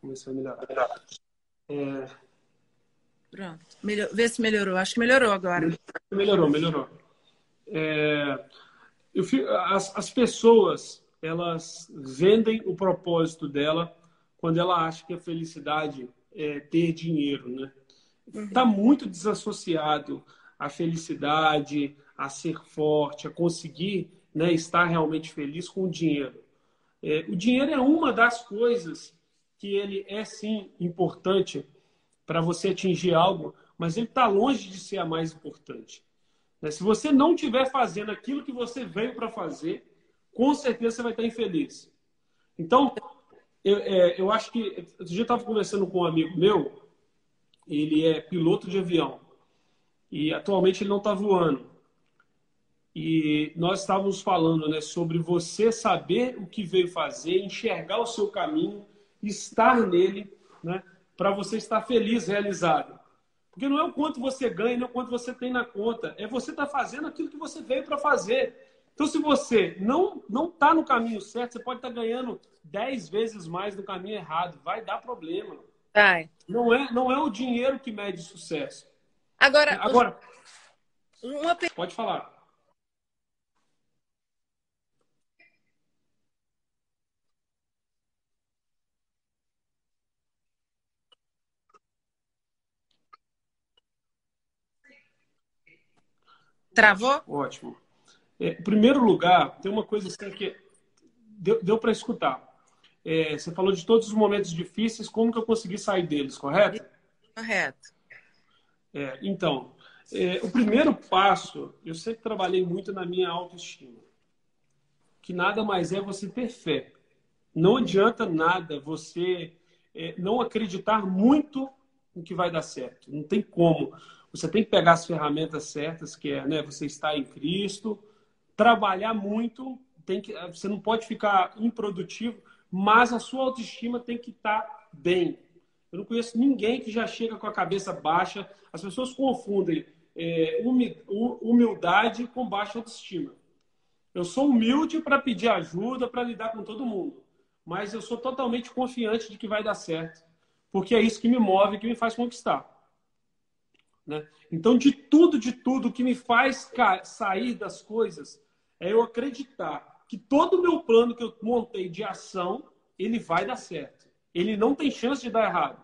Vamos ver se vai melhorar. É... Pronto. Melhor... Vê se melhorou. Acho que melhorou agora. Melhorou, melhorou. É... Fico... as, as pessoas, elas vendem o propósito dela quando ela acha que a felicidade é ter dinheiro, né? Está muito desassociado a felicidade, a ser forte, a conseguir né, estar realmente feliz com o dinheiro. É, o dinheiro é uma das coisas que ele é sim importante para você atingir algo, mas ele está longe de ser a mais importante. Né? Se você não estiver fazendo aquilo que você veio para fazer, com certeza você vai estar infeliz. Então, eu, é, eu acho que. Eu estava conversando com um amigo meu, ele é piloto de avião, e atualmente ele não está voando. E nós estávamos falando né, sobre você saber o que veio fazer, enxergar o seu caminho, estar nele, né, para você estar feliz, realizado. Porque não é o quanto você ganha, não é o quanto você tem na conta, é você estar tá fazendo aquilo que você veio para fazer. Então, se você não não está no caminho certo, você pode estar tá ganhando 10 vezes mais no caminho errado. Vai dar problema. Vai. Não é, não é o dinheiro que mede sucesso. Agora, Agora uma... pode falar. Travou? Ótimo. É, em primeiro lugar, tem uma coisa assim que deu, deu para escutar. É, você falou de todos os momentos difíceis, como que eu consegui sair deles, correto? Correto. É, então, é, o primeiro passo, eu sempre trabalhei muito na minha autoestima. Que nada mais é você ter fé. Não adianta nada você é, não acreditar muito no que vai dar certo. Não tem como. Você tem que pegar as ferramentas certas, que é né, você estar em Cristo, trabalhar muito, tem que, você não pode ficar improdutivo, mas a sua autoestima tem que estar bem. Eu não conheço ninguém que já chega com a cabeça baixa. As pessoas confundem é, humildade com baixa autoestima. Eu sou humilde para pedir ajuda, para lidar com todo mundo, mas eu sou totalmente confiante de que vai dar certo, porque é isso que me move, que me faz conquistar. Né? Então, de tudo, de tudo que me faz sair das coisas, é eu acreditar que todo o meu plano que eu montei de ação, ele vai dar certo. Ele não tem chance de dar errado.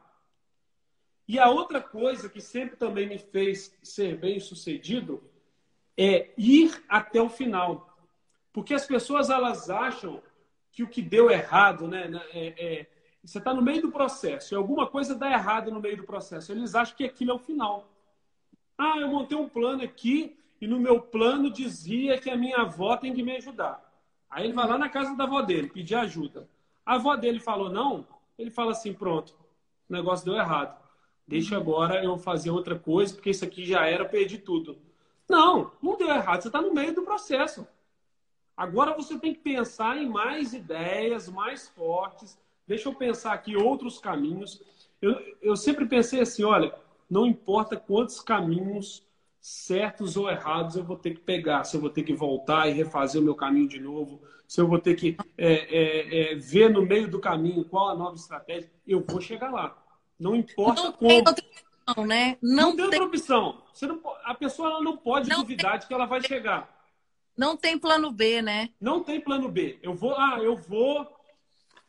E a outra coisa que sempre também me fez ser bem sucedido é ir até o final. Porque as pessoas elas acham que o que deu errado, né? né é, é, você está no meio do processo e alguma coisa dá errado no meio do processo. Eles acham que aquilo é o final. Ah, eu montei um plano aqui e no meu plano dizia que a minha avó tem que me ajudar. Aí ele vai lá na casa da avó dele pedir ajuda. A avó dele falou não, ele fala assim: pronto, o negócio deu errado. Deixa agora eu fazer outra coisa, porque isso aqui já era, perdi tudo. Não, não deu errado, você está no meio do processo. Agora você tem que pensar em mais ideias, mais fortes. Deixa eu pensar aqui outros caminhos. Eu, eu sempre pensei assim: olha, não importa quantos caminhos certos ou errados eu vou ter que pegar, se eu vou ter que voltar e refazer o meu caminho de novo, se eu vou ter que é, é, é, ver no meio do caminho qual a nova estratégia, eu vou chegar lá. Não importa não como. Tem outra opção, né? Não, não tem, outra opção. Você não, a pessoa não pode não duvidar tem... de que ela vai chegar. Não tem plano B, né? Não tem plano B. Eu vou, ah, eu vou,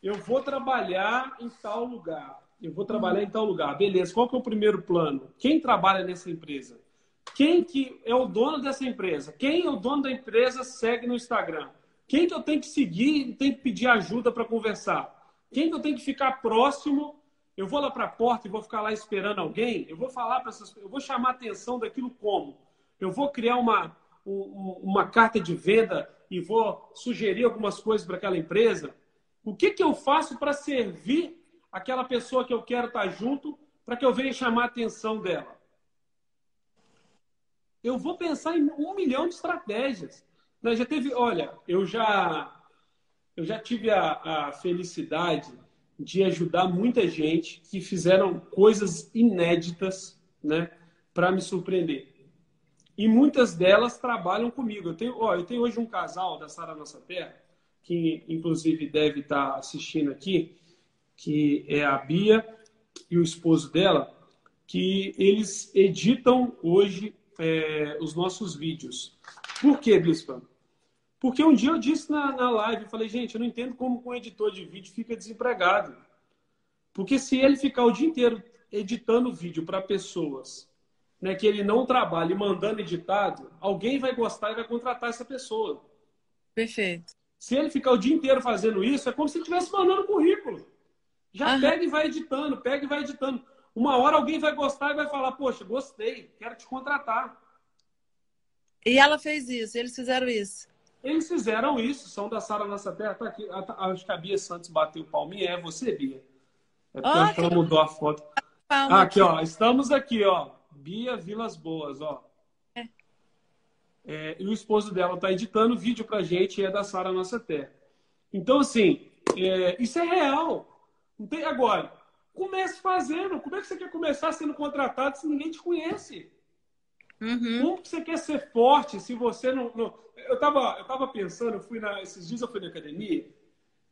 eu vou trabalhar em tal lugar eu vou trabalhar em tal lugar. Beleza, qual que é o primeiro plano? Quem trabalha nessa empresa? Quem que é o dono dessa empresa? Quem é o dono da empresa segue no Instagram? Quem que eu tenho que seguir e tenho que pedir ajuda para conversar? Quem que eu tenho que ficar próximo? Eu vou lá para a porta e vou ficar lá esperando alguém? Eu vou falar para essas eu vou chamar atenção daquilo como? Eu vou criar uma, uma carta de venda e vou sugerir algumas coisas para aquela empresa? O que, que eu faço para servir aquela pessoa que eu quero estar junto para que eu venha chamar a atenção dela. Eu vou pensar em um milhão de estratégias. Né, já teve, olha, eu já eu já tive a, a felicidade de ajudar muita gente que fizeram coisas inéditas, né, para me surpreender. E muitas delas trabalham comigo. Eu tenho, ó, eu tenho hoje um casal da Sara Nossa Terra, que inclusive deve estar assistindo aqui, que é a Bia e o esposo dela, que eles editam hoje é, os nossos vídeos. Por quê, Bispa? Porque um dia eu disse na, na live, eu falei, gente, eu não entendo como um editor de vídeo fica desempregado. Porque se ele ficar o dia inteiro editando vídeo para pessoas né, que ele não trabalha e mandando editado, alguém vai gostar e vai contratar essa pessoa. Perfeito. Se ele ficar o dia inteiro fazendo isso, é como se ele estivesse mandando currículo. Já uhum. pega e vai editando, pega e vai editando. Uma hora alguém vai gostar e vai falar, poxa, gostei, quero te contratar. E ela fez isso, eles fizeram isso. Eles fizeram isso, são da Sara Nossa Terra. Tá aqui, acho que a Bia Santos bateu palminha. É você, Bia. É porque oh, ela mudou a foto. Ah, aqui, ó. Estamos aqui, ó. Bia Vilas Boas, ó. É. É, e o esposo dela está editando vídeo pra gente e é da Sara Nossa Terra. Então, assim, é, isso é real. Não tem agora. Comece fazendo. Como é que você quer começar sendo contratado se ninguém te conhece? Uhum. Como que você quer ser forte se você não. não... Eu, estava eu tava pensando, eu fui na... esses dias eu fui na academia,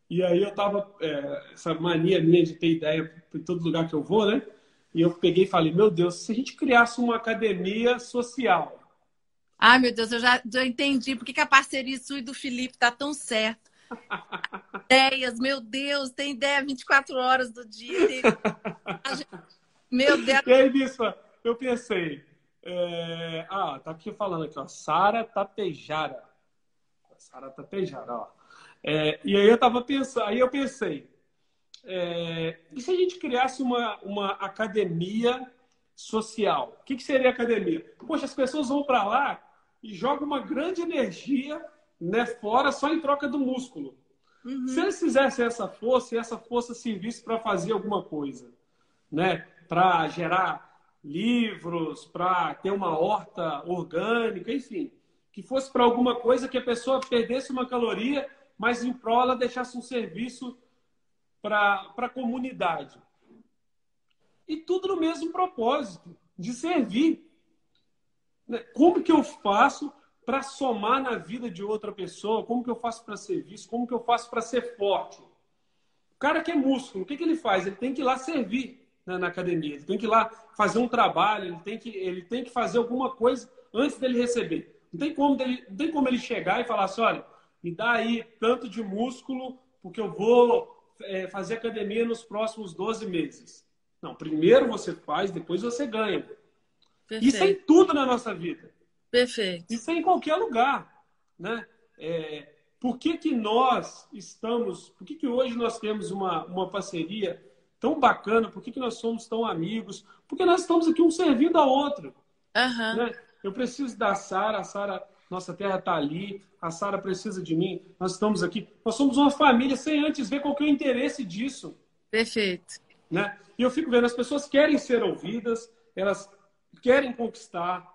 e aí eu tava. É, essa mania minha de ter ideia em todo lugar que eu vou, né? E eu peguei e falei, meu Deus, se a gente criasse uma academia social. Ai, meu Deus, eu já, já entendi por que a parceria sua e do Felipe tá tão certo. Ideias, meu Deus, tem ideia 24 horas do dia. Tem... Meu [laughs] Deus. E aí, Bispa, eu pensei, é... Ah, tá aqui falando aqui, ó. Sara Tapejara. Sara Tapejara, ó. É, e aí eu tava pensando, aí eu pensei, é, e se a gente criasse uma, uma academia social? O que, que seria academia? Poxa, as pessoas vão para lá e jogam uma grande energia né, fora só em troca do músculo. Uhum. Se eles fizessem essa força e essa força servisse para fazer alguma coisa, né, para gerar livros, para ter uma horta orgânica, enfim, que fosse para alguma coisa que a pessoa perdesse uma caloria, mas em prol ela deixasse um serviço para a comunidade. E tudo no mesmo propósito, de servir. Né? Como que eu faço para somar na vida de outra pessoa? Como que eu faço para servir? Como que eu faço para ser forte? O cara que é músculo, o que, que ele faz? Ele tem que ir lá servir né, na academia. Ele tem que ir lá fazer um trabalho, ele tem que, ele tem que fazer alguma coisa antes dele receber. Não tem como, dele, não tem como ele chegar e falar assim, olha, me dá aí tanto de músculo, porque eu vou é, fazer academia nos próximos 12 meses. Não, primeiro você faz, depois você ganha. Perfeito. Isso é em tudo na nossa vida. Perfeito. Isso é em qualquer lugar. Né? É, por que, que nós estamos, por que, que hoje nós temos uma, uma parceria tão bacana, por que, que nós somos tão amigos, porque nós estamos aqui um servindo ao outro. Uhum. Né? Eu preciso da Sara, a Sara, nossa terra está ali, a Sara precisa de mim, nós estamos aqui. Nós somos uma família sem antes ver qual que é o interesse disso. Perfeito. Né? E eu fico vendo, as pessoas querem ser ouvidas, elas querem conquistar,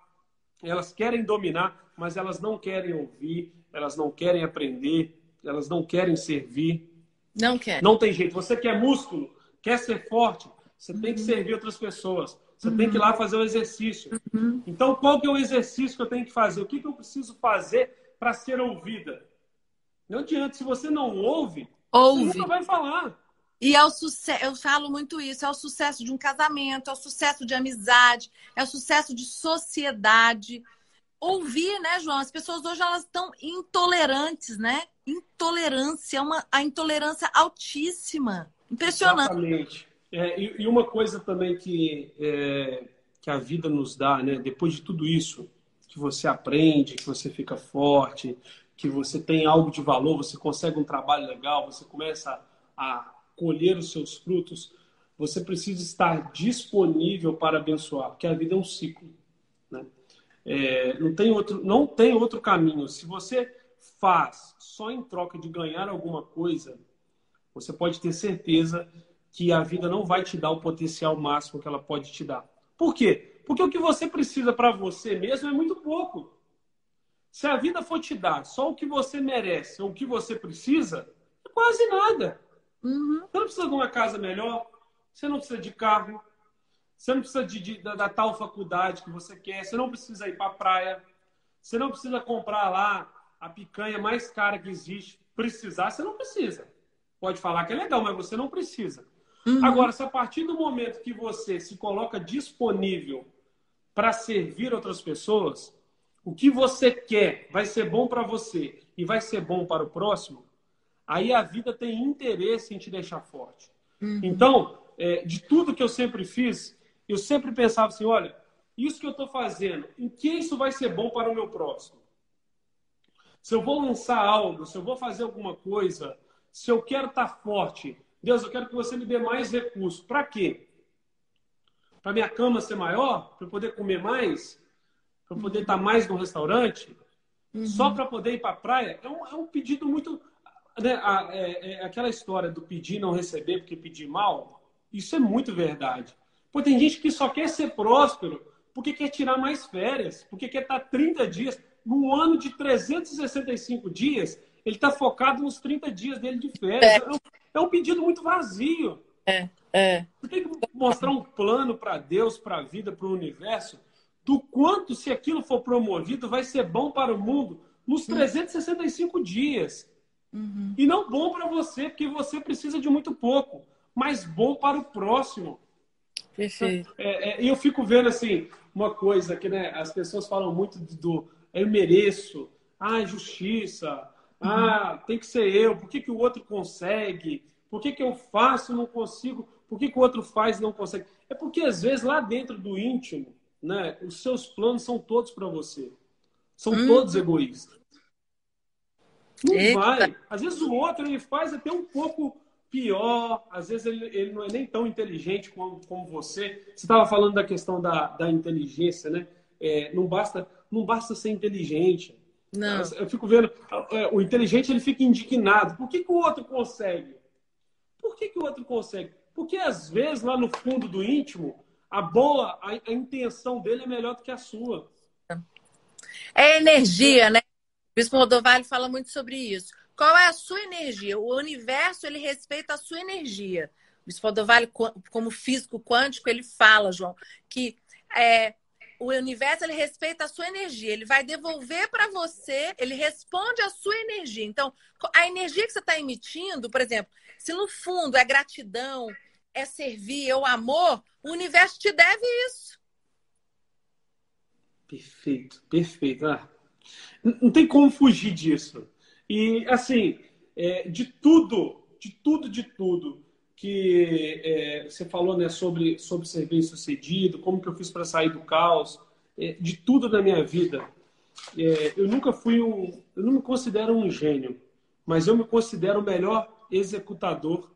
elas querem dominar, mas elas não querem ouvir, elas não querem aprender, elas não querem servir. Não quer. Não tem jeito. Você quer músculo? Quer ser forte? Você tem que uhum. servir outras pessoas. Você uhum. tem que ir lá uhum. fazer o exercício. Uhum. Então, qual que é o exercício que eu tenho que fazer? O que, que eu preciso fazer para ser ouvida? Não adianta. Se você não ouve, ouve. você nunca vai falar. E é o sucesso, eu falo muito isso, é o sucesso de um casamento, é o sucesso de amizade, é o sucesso de sociedade. Ouvir, né, João? As pessoas hoje elas estão intolerantes, né? Intolerância, uma, a intolerância altíssima. Impressionante. Exatamente. É, e, e, uma coisa também que, é, que a vida nos dá, né? Depois de tudo isso, que você aprende, que você fica forte, que você tem algo de valor, você consegue um trabalho legal, você começa a colher os seus frutos, você precisa estar disponível para abençoar, porque a vida é um ciclo. Né? É, não, tem outro, não tem outro caminho. Se você faz só em troca de ganhar alguma coisa, você pode ter certeza que a vida não vai te dar o potencial máximo que ela pode te dar. Por quê? Porque o que você precisa para você mesmo é muito pouco. Se a vida for te dar só o que você merece ou o que você precisa, é quase nada. Uhum. Você não precisa de uma casa melhor, você não precisa de carro, você não precisa de, de da, da, tal faculdade que você quer, você não precisa ir para a praia, você não precisa comprar lá a picanha mais cara que existe. Precisar, você não precisa pode falar que é legal, mas você não precisa. Uhum. Agora, se a partir do momento que você se coloca disponível para servir outras pessoas, o que você quer vai ser bom para você e vai ser bom para o próximo, aí a vida tem interesse em te deixar forte. Uhum. Então, é, de tudo que eu sempre fiz, eu sempre pensava assim: olha, isso que eu estou fazendo, em que isso vai ser bom para o meu próximo? Se eu vou lançar algo, se eu vou fazer alguma coisa, se eu quero estar tá forte, Deus, eu quero que você me dê mais recursos. Para quê? Para minha cama ser maior? Para eu poder comer mais? Para eu poder estar mais no restaurante? Uhum. Só para poder ir para a praia? É um, é um pedido muito. Né, é, é, aquela história do pedir não receber porque pedir mal, isso é muito verdade. Pô, tem gente que só quer ser próspero porque quer tirar mais férias, porque quer estar 30 dias. No ano de 365 dias, ele está focado nos 30 dias dele de férias. É, é um pedido muito vazio. É, é. Você tem que mostrar um plano para Deus, para a vida, para o universo, do quanto, se aquilo for promovido, vai ser bom para o mundo nos 365 dias. Uhum. E não bom para você, porque você precisa de muito pouco, mas bom para o próximo. Perfeito. É, é, e eu fico vendo assim, uma coisa que né, as pessoas falam muito do eu mereço, ah, justiça, uhum. ah, tem que ser eu, por que, que o outro consegue? Por que, que eu faço e não consigo? Por que, que o outro faz e não consegue? É porque às vezes lá dentro do íntimo, né, os seus planos são todos para você. São hum. todos egoístas. Não Eita. vai. Às vezes o outro ele faz até um pouco pior, às vezes ele, ele não é nem tão inteligente como, como você. Você estava falando da questão da, da inteligência, né? É, não, basta, não basta ser inteligente. Não. Eu fico vendo, é, o inteligente ele fica indignado. Por que, que o outro consegue? Por que, que o outro consegue? Porque às vezes, lá no fundo do íntimo, a boa, a, a intenção dele é melhor do que a sua. É energia, né? Bispo Rodovalho fala muito sobre isso. Qual é a sua energia? O universo, ele respeita a sua energia. O Bispo Rodovalho, como físico quântico, ele fala, João, que é, o universo ele respeita a sua energia, ele vai devolver para você, ele responde à sua energia. Então, a energia que você está emitindo, por exemplo, se no fundo é gratidão, é servir, é o amor, o universo te deve isso. Perfeito, perfeito. Ah, não tem como fugir disso. E, assim, é, de tudo, de tudo, de tudo que é, você falou né, sobre, sobre ser bem sucedido, como que eu fiz para sair do caos, é, de tudo na minha vida. É, eu nunca fui um. Eu não me considero um gênio, mas eu me considero o melhor executador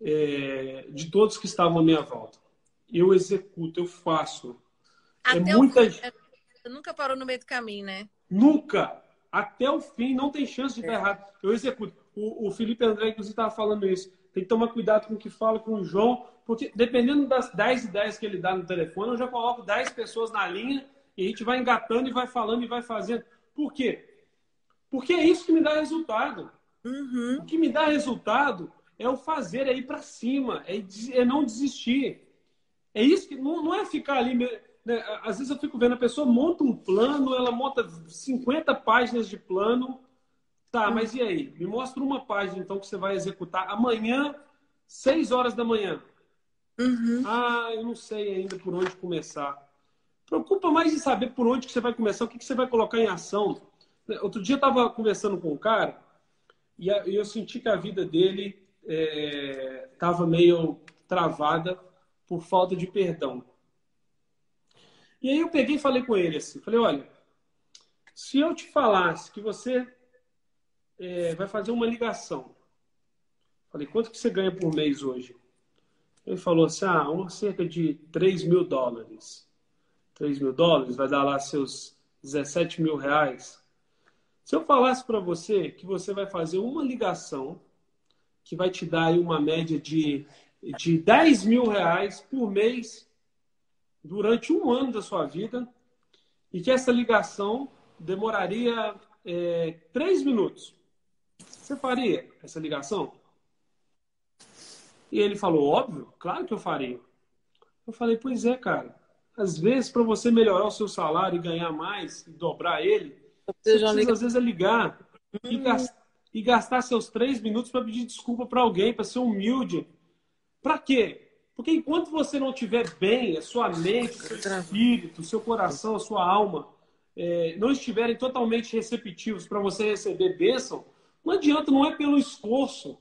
é, de todos que estavam à minha volta. Eu executo, eu faço. É Até é muita... o fim, nunca parou no meio do caminho, né? Nunca até o fim, não tem chance de dar é. errado. Eu executo. O, o Felipe André, inclusive, estava falando isso. Tem que tomar cuidado com o que fala com o João, porque dependendo das 10 ideias que ele dá no telefone, eu já coloco 10 pessoas na linha e a gente vai engatando e vai falando e vai fazendo. Por quê? Porque é isso que me dá resultado. Uhum. O que me dá resultado é o fazer, é ir para cima, é, é, não desistir. É isso que não, não é ficar ali né? Às vezes eu fico vendo a pessoa monta um plano, ela monta 50 páginas de plano. Tá, mas e aí? Me mostra uma página então que você vai executar amanhã, 6 horas da manhã. Uhum. Ah, eu não sei ainda por onde começar. Preocupa mais em saber por onde que você vai começar, o que, que você vai colocar em ação. Outro dia eu estava conversando com um cara e eu senti que a vida dele estava é, meio travada por falta de perdão. E aí eu peguei e falei com ele assim, falei, olha, se eu te falasse que você é, vai fazer uma ligação, falei, quanto que você ganha por mês hoje? Ele falou assim, ah, uma cerca de 3 mil dólares. 3 mil dólares vai dar lá seus 17 mil reais. Se eu falasse para você que você vai fazer uma ligação que vai te dar aí uma média de, de 10 mil reais por mês durante um ano da sua vida e que essa ligação demoraria é, três minutos. Você faria essa ligação? E ele falou, óbvio, claro que eu faria. Eu falei, pois é, cara. Às vezes, para você melhorar o seu salário e ganhar mais, e dobrar ele, você precisa, às vezes, é ligar e, gastar, e gastar seus três minutos para pedir desculpa para alguém, para ser humilde. Para quê? Porque enquanto você não estiver bem, a sua mente, o seu espírito, o seu coração, a sua alma é, não estiverem totalmente receptivos para você receber bênção, não adianta, não é pelo esforço.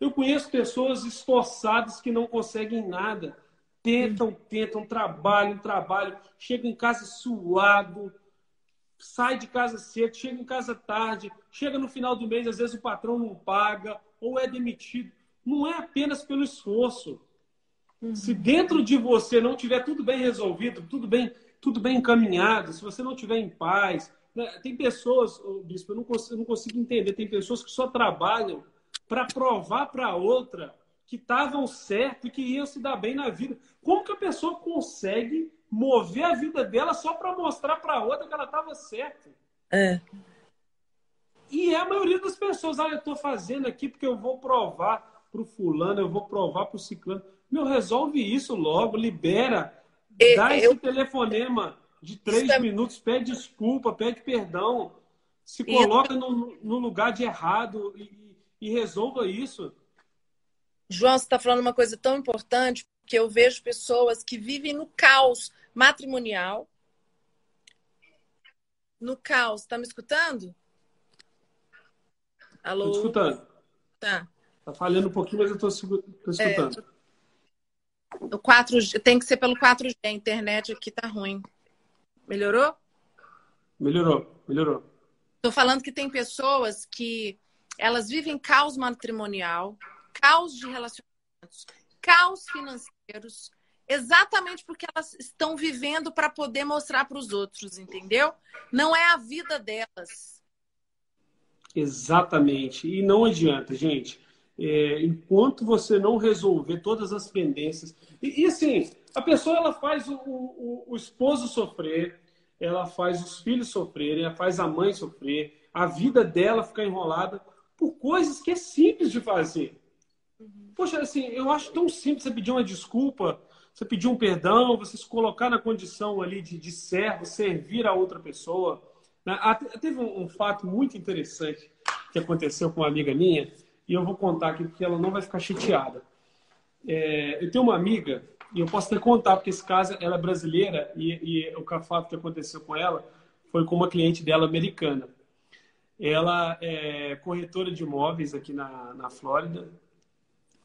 Eu conheço pessoas esforçadas que não conseguem nada. Tentam, tentam, trabalham, trabalham, chegam em casa suado, sai de casa cedo, chega em casa tarde, chega no final do mês, às vezes o patrão não paga ou é demitido. Não é apenas pelo esforço. Uhum. Se dentro de você não tiver tudo bem resolvido, tudo bem, tudo bem encaminhado, se você não tiver em paz, né? tem pessoas, bispo, eu não consigo, eu não consigo entender, tem pessoas que só trabalham para provar para outra que estavam certo e que iam se dar bem na vida. Como que a pessoa consegue mover a vida dela só para mostrar para outra que ela estava certa? É. E é a maioria das pessoas, ah, eu estou fazendo aqui porque eu vou provar para o fulano, eu vou provar para o ciclano. Meu, resolve isso logo, libera, e, dá esse telefonema de três é... minutos, pede desculpa, pede perdão, se coloca e... no, no lugar de errado e, e resolva isso. João, você está falando uma coisa tão importante, que eu vejo pessoas que vivem no caos matrimonial. No caos. Está me escutando? Alô? Estou escutando. Tá. Está falhando um pouquinho, mas eu estou escutando. É, o 4G, tem que ser pelo 4G. A internet aqui tá ruim. Melhorou? Melhorou, melhorou. Estou falando que tem pessoas que elas vivem caos matrimonial, caos de relacionamentos, caos financeiros, exatamente porque elas estão vivendo para poder mostrar para os outros, entendeu? Não é a vida delas. Exatamente. E não adianta, gente. É, enquanto você não resolver todas as pendências. E, e assim, a pessoa ela faz o, o, o, esposo sofrer, ela faz os filhos sofrerem, ela faz a mãe sofrer, a vida dela ficar enrolada por coisas que é simples de fazer. Uhum. Poxa, assim, eu acho tão simples você pedir uma desculpa, você pedir um perdão, você se colocar na condição ali de, de servo, servir a outra pessoa. Né? Teve um, um, fato muito interessante que aconteceu com uma amiga minha, e eu vou contar aqui porque ela não vai ficar chateada. É, eu tenho uma amiga, e eu posso até contar, porque esse caso ela é brasileira, e, e o fato que aconteceu com ela foi com uma cliente dela americana. Ela é corretora de imóveis aqui na, na Flórida.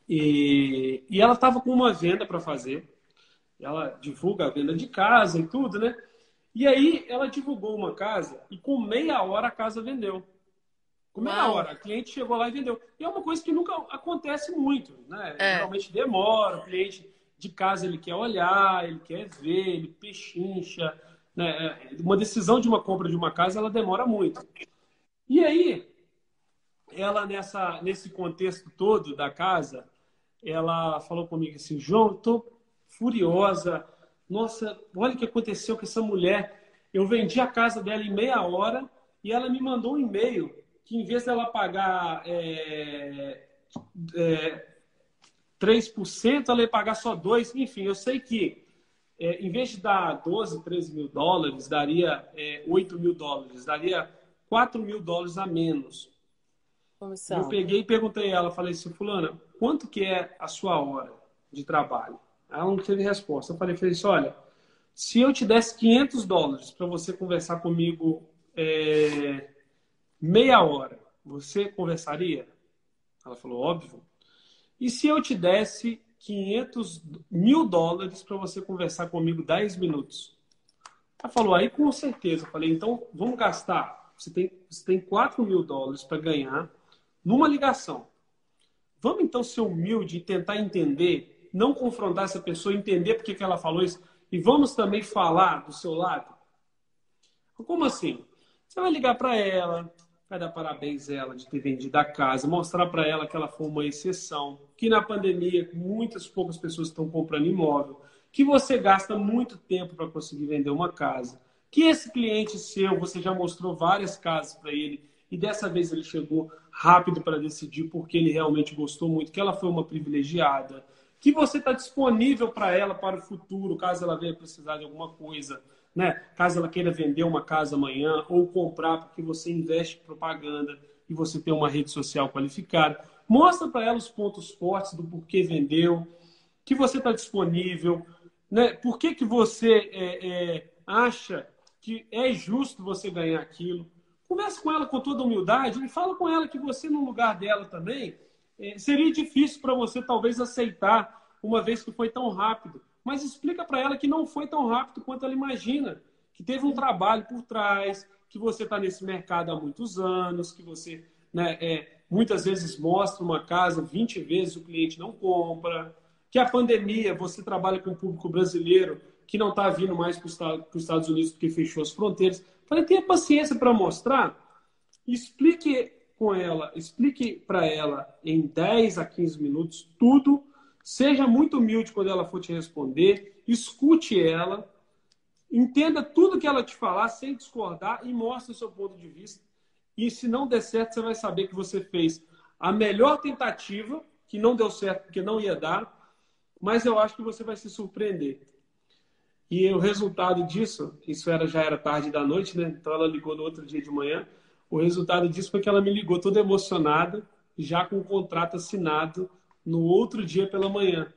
E, e ela estava com uma venda para fazer. Ela divulga a venda de casa e tudo, né? E aí ela divulgou uma casa e com meia hora a casa vendeu. Com meia Uau. hora, a cliente chegou lá e vendeu. E é uma coisa que nunca acontece muito, né? É. Geralmente demora, o cliente de casa ele quer olhar, ele quer ver, ele pechincha. Né? É, uma decisão de uma compra de uma casa, ela demora muito. E aí, ela nessa, nesse contexto todo da casa, ela falou comigo assim, João, tô furiosa. Nossa, olha o que aconteceu com essa mulher. Eu vendi a casa dela em meia hora e ela me mandou um e-mail que em vez dela pagar é, é, 3%, ela ia pagar só 2%. Enfim, eu sei que é, em vez de dar 12, 13 mil dólares, daria é, 8 mil dólares, daria 4 mil dólares a menos. Comissão. Eu peguei e perguntei a ela, falei assim, fulana, quanto que é a sua hora de trabalho? Ela não teve resposta. Eu falei, falei assim, olha, se eu te desse 500 dólares para você conversar comigo é, meia hora, você conversaria? Ela falou, óbvio. E se eu te desse 500 mil dólares para você conversar comigo 10 minutos? Ela falou, aí com certeza. Eu falei, então vamos gastar você tem, você tem 4 mil dólares para ganhar numa ligação. Vamos então ser humilde e tentar entender, não confrontar essa pessoa, entender por que, ela falou isso, e vamos também falar do seu lado? Como assim? Você vai ligar para ela, vai dar parabéns a ela de ter vendido a casa, mostrar para ela que ela foi uma exceção, que na pandemia muitas poucas pessoas estão comprando imóvel, que você gasta muito tempo para conseguir vender uma casa, que esse cliente seu, você já mostrou várias casas para ele e dessa vez ele chegou rápido para decidir porque ele realmente gostou muito, que ela foi uma privilegiada, que você está disponível para ela para o futuro, caso ela venha precisar de alguma coisa, né? Caso ela queira vender uma casa amanhã ou comprar porque você investe em propaganda e você tem uma rede social qualificada. Mostra para ela os pontos fortes do porquê vendeu, que você está disponível, né? Por que, que você é, é, acha que é justo você ganhar aquilo. Converse com ela com toda humildade e fala com ela que você, no lugar dela também, é, seria difícil para você talvez aceitar, uma vez que foi tão rápido. Mas explica para ela que não foi tão rápido quanto ela imagina, que teve um trabalho por trás, que você está nesse mercado há muitos anos, que você né, é, muitas vezes mostra uma casa 20 vezes o cliente não compra, que a pandemia você trabalha com o público brasileiro que não está vindo mais para os Estados Unidos porque fechou as fronteiras. Falei, tenha paciência para mostrar, explique com ela, explique para ela em 10 a 15 minutos tudo, seja muito humilde quando ela for te responder, escute ela, entenda tudo que ela te falar sem discordar e mostre o seu ponto de vista. E se não der certo, você vai saber que você fez a melhor tentativa, que não deu certo porque não ia dar, mas eu acho que você vai se surpreender. E o resultado disso, isso era, já era tarde da noite, né? Então ela ligou no outro dia de manhã. O resultado disso foi que ela me ligou toda emocionada, já com o contrato assinado no outro dia pela manhã.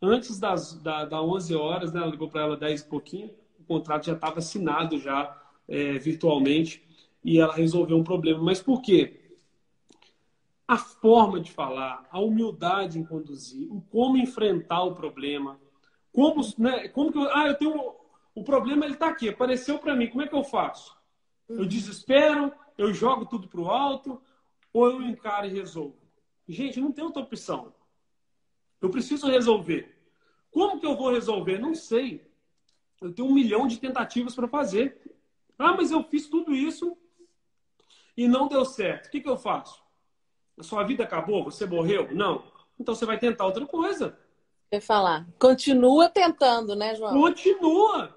Antes das da, da 11 horas, né? Ela ligou para ela 10 e pouquinho, o contrato já estava assinado já é, virtualmente e ela resolveu um problema. Mas por quê? a forma de falar, a humildade em conduzir, o como enfrentar o problema, como, né, como que eu, ah, eu tenho o problema ele está aqui, apareceu para mim, como é que eu faço? Eu uhum. desespero, eu jogo tudo para o alto ou eu encaro e resolvo? Gente, não tem outra opção. Eu preciso resolver. Como que eu vou resolver? Não sei. Eu tenho um milhão de tentativas para fazer. Ah, mas eu fiz tudo isso e não deu certo. O que, que eu faço? A sua vida acabou? Você morreu? Não. Então você vai tentar outra coisa. Quer falar? Continua tentando, né, João? Continua.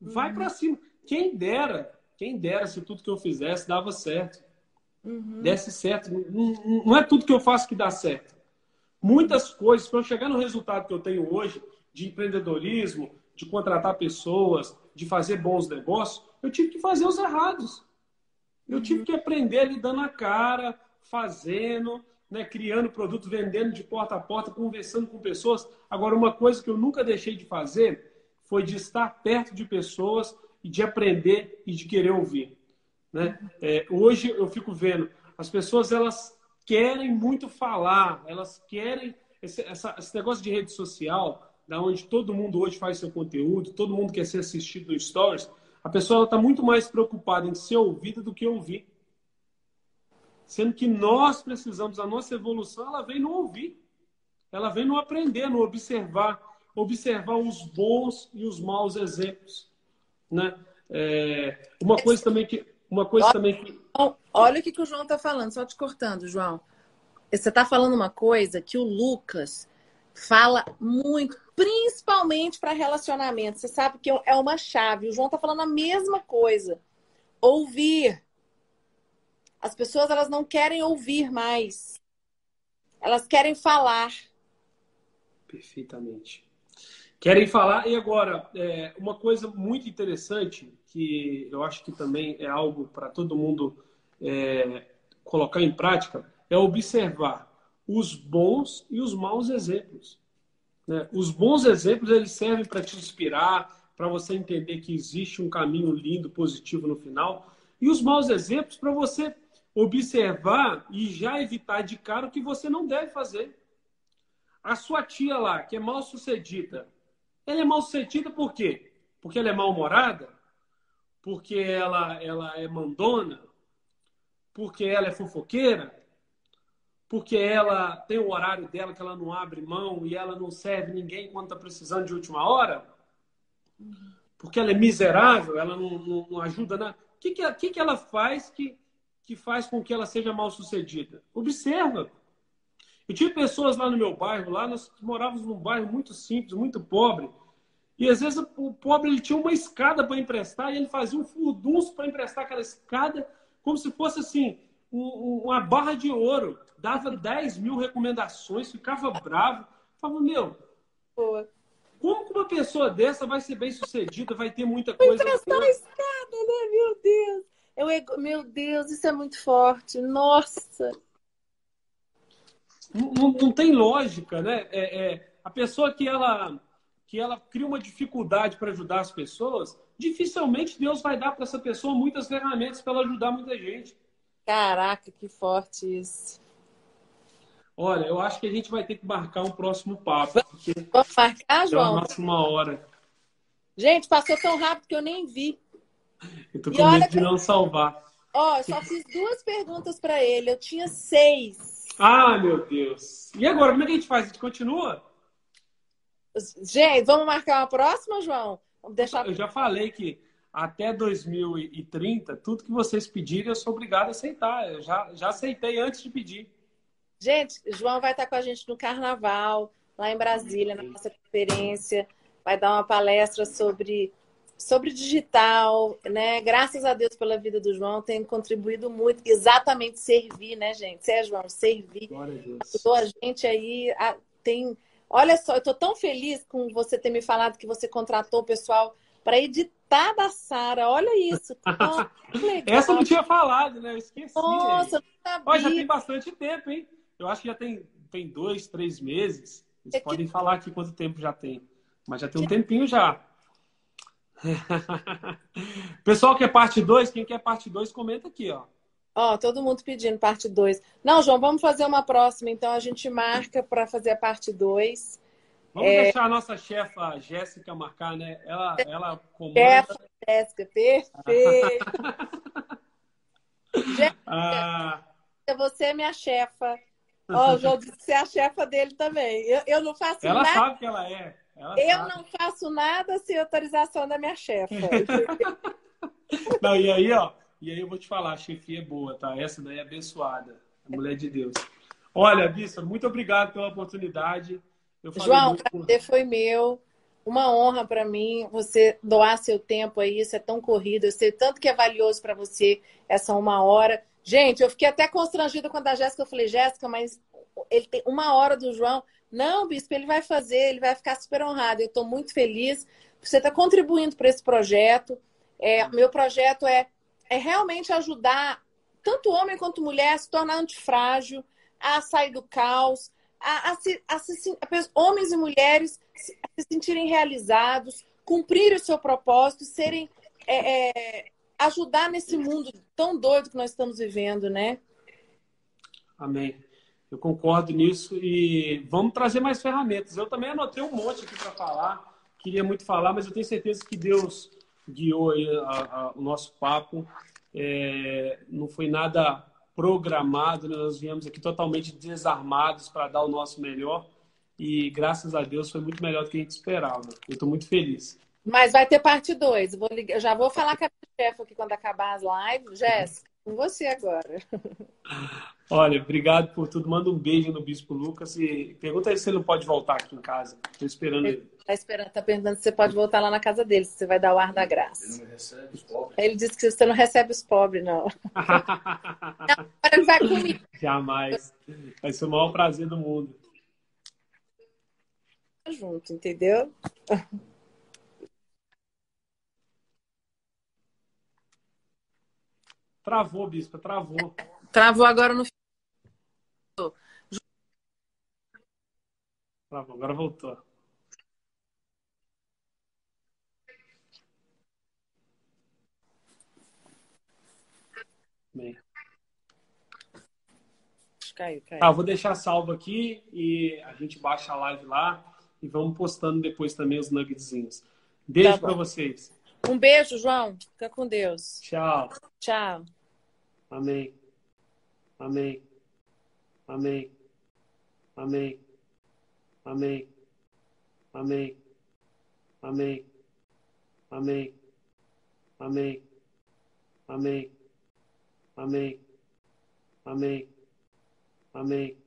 Vai uhum. para cima. Quem dera, quem dera se tudo que eu fizesse dava certo. Uhum. Desse certo. Não, não, é tudo que eu faço que dá certo. Muitas coisas, para eu chegar no resultado que eu tenho hoje, de empreendedorismo, de contratar pessoas, de fazer bons negócios, eu tive que fazer os errados. Eu tive uhum. que aprender ali dando a cara, fazendo, né, criando produto, vendendo de porta a porta, conversando com pessoas. Agora, uma coisa que eu nunca deixei de fazer foi de estar perto de pessoas e de aprender e de querer ouvir. Né? É, hoje eu fico vendo, as pessoas elas querem muito falar, elas querem esse, essa, esse negócio de rede social, da onde todo mundo hoje faz seu conteúdo, todo mundo quer ser assistido no Stories, a pessoa está muito mais preocupada em ser ouvida do que ouvir. Sendo que nós precisamos, a nossa evolução, ela vem no ouvir. Ela vem no aprender, no observar. Observar os bons e os maus exemplos. Né? É, uma coisa também que. Uma coisa olha, também que. Olha o que, que o João está falando, só te cortando, João. Você está falando uma coisa que o Lucas fala muito, principalmente para relacionamento. Você sabe que é uma chave. O João está falando a mesma coisa. Ouvir. As pessoas elas não querem ouvir mais. Elas querem falar. Perfeitamente. Querem falar. E agora, é, uma coisa muito interessante, que eu acho que também é algo para todo mundo é, colocar em prática, é observar os bons e os maus exemplos. Né? Os bons exemplos eles servem para te inspirar, para você entender que existe um caminho lindo, positivo no final. E os maus exemplos para você observar e já evitar de cara o que você não deve fazer. A sua tia lá, que é mal sucedida, ela é mal sucedida por quê? Porque ela é mal-humorada? Porque ela, ela é mandona? Porque ela é fofoqueira? Porque ela tem o horário dela que ela não abre mão e ela não serve ninguém quando está precisando de última hora? Porque ela é miserável, ela não, não, não ajuda nada. O que, que, que, que ela faz que que faz com que ela seja mal sucedida? Observa. Eu tive pessoas lá no meu bairro, lá nós morávamos num bairro muito simples, muito pobre. E às vezes o pobre ele tinha uma escada para emprestar e ele fazia um furdunço para emprestar aquela escada como se fosse assim, um, uma barra de ouro. Dava 10 mil recomendações, ficava bravo. Falava, meu, Boa. como que uma pessoa dessa vai ser bem sucedida, vai ter muita coisa. Emprestar a escada, né? Meu Deus. Eu, meu Deus, isso é muito forte. Nossa! Não, não tem lógica, né? É, é, a pessoa que ela, que ela cria uma dificuldade para ajudar as pessoas, dificilmente Deus vai dar para essa pessoa muitas ferramentas para ela ajudar muita gente. Caraca, que forte isso. Olha, eu acho que a gente vai ter que marcar um próximo papo. Vamos marcar, João? Já uma hora. Gente, passou tão rápido que eu nem vi. Eu tô com medo de não salvar. Ó, só fiz duas perguntas para ele. Eu tinha seis. Ah, meu Deus. E agora, como é que a gente faz? A gente continua? Gente, vamos marcar uma próxima, João? Vamos deixar... Eu já falei que até 2030, tudo que vocês pedirem, eu sou obrigado a aceitar. Eu já, já aceitei antes de pedir. Gente, João vai estar com a gente no Carnaval, lá em Brasília, na nossa conferência. Vai dar uma palestra sobre, sobre digital, né? Graças a Deus pela vida do João, tem contribuído muito. Exatamente servir, né, gente? Você é, João, servir. Glória a Deus. Ajudou a gente aí, a, tem... Olha só, eu estou tão feliz com você ter me falado que você contratou o pessoal para editar da Sara. Olha isso. [laughs] Essa eu não tinha falado, né? Eu esqueci. Nossa, eu não sabia. Olha, já tem bastante tempo, hein? Eu acho que já tem, tem dois, três meses. Vocês é podem que... falar aqui quanto tempo já tem. Mas já tem um tempinho já. [laughs] Pessoal quer parte 2? Quem quer parte 2, comenta aqui, ó. Ó, todo mundo pedindo parte 2. Não, João, vamos fazer uma próxima, então a gente marca para fazer a parte 2. Vamos é... deixar a nossa chefa Jéssica marcar, né? Ela, ela comanda. Chefa Jéssica, perfeito. [laughs] Jéssica, ah... você é minha chefa. Ó, oh, [laughs] o João disse que você é a chefa dele também. Eu, eu não faço ela nada. Ela sabe que ela é. Ela eu sabe. não faço nada sem autorização da minha chefa. [laughs] não, e aí, ó, e aí eu vou te falar, a chefia é boa, tá? Essa daí é abençoada, a mulher de Deus. Olha, Bissa, muito obrigado pela oportunidade. João, muito... prazer foi meu. Uma honra para mim você doar seu tempo aí, isso é tão corrido. Eu sei tanto que é valioso para você essa uma hora. Gente, eu fiquei até constrangida quando a Jéssica, eu falei, Jéssica, mas ele tem uma hora do João. Não, bispo, ele vai fazer, ele vai ficar super honrado. Eu estou muito feliz por você estar tá contribuindo para esse projeto. É, meu projeto é, é realmente ajudar tanto homem quanto mulher a se tornar antifrágil, a sair do caos, a, a, se, a, se, a homens e mulheres se, se sentirem realizados, cumprir o seu propósito, serem é, é, ajudar nesse mundo tão doido que nós estamos vivendo, né? Amém. Eu concordo nisso e vamos trazer mais ferramentas. Eu também anotei um monte aqui para falar. Queria muito falar, mas eu tenho certeza que Deus guiou aí a, a, o nosso papo. É, não foi nada programado, né? nós viemos aqui totalmente desarmados para dar o nosso melhor e graças a Deus foi muito melhor do que a gente esperava. Eu estou muito feliz. Mas vai ter parte 2. Eu já vou falar com a chefe aqui quando acabar as lives. Jéssica, com você agora. [laughs] Olha, obrigado por tudo. Manda um beijo no Bispo Lucas e pergunta aí se ele não pode voltar aqui em casa. Estou esperando ele. Tá esperando, tá perguntando se você pode voltar lá na casa dele, se você vai dar o ar da graça. Ele não recebe os pobres. Ele disse que você não recebe os pobres, não. não agora ele vai comigo. [laughs] Jamais. Vai ser o maior prazer do mundo. Junto, entendeu? Travou, bispa, travou. Travou agora no. Travou, agora voltou. Bem. Caiu, caiu. Ah, vou deixar salvo aqui e a gente baixa a live lá e vamos postando depois também os nuggetzinhos. Beijo tá para vocês. Um beijo, João. Fica com Deus. Tchau. Tchau. Amém. Amém. Amém. Amém. Amém. Amém. Amém. Amém. Amém. Amém. Amém. Amém. Amém.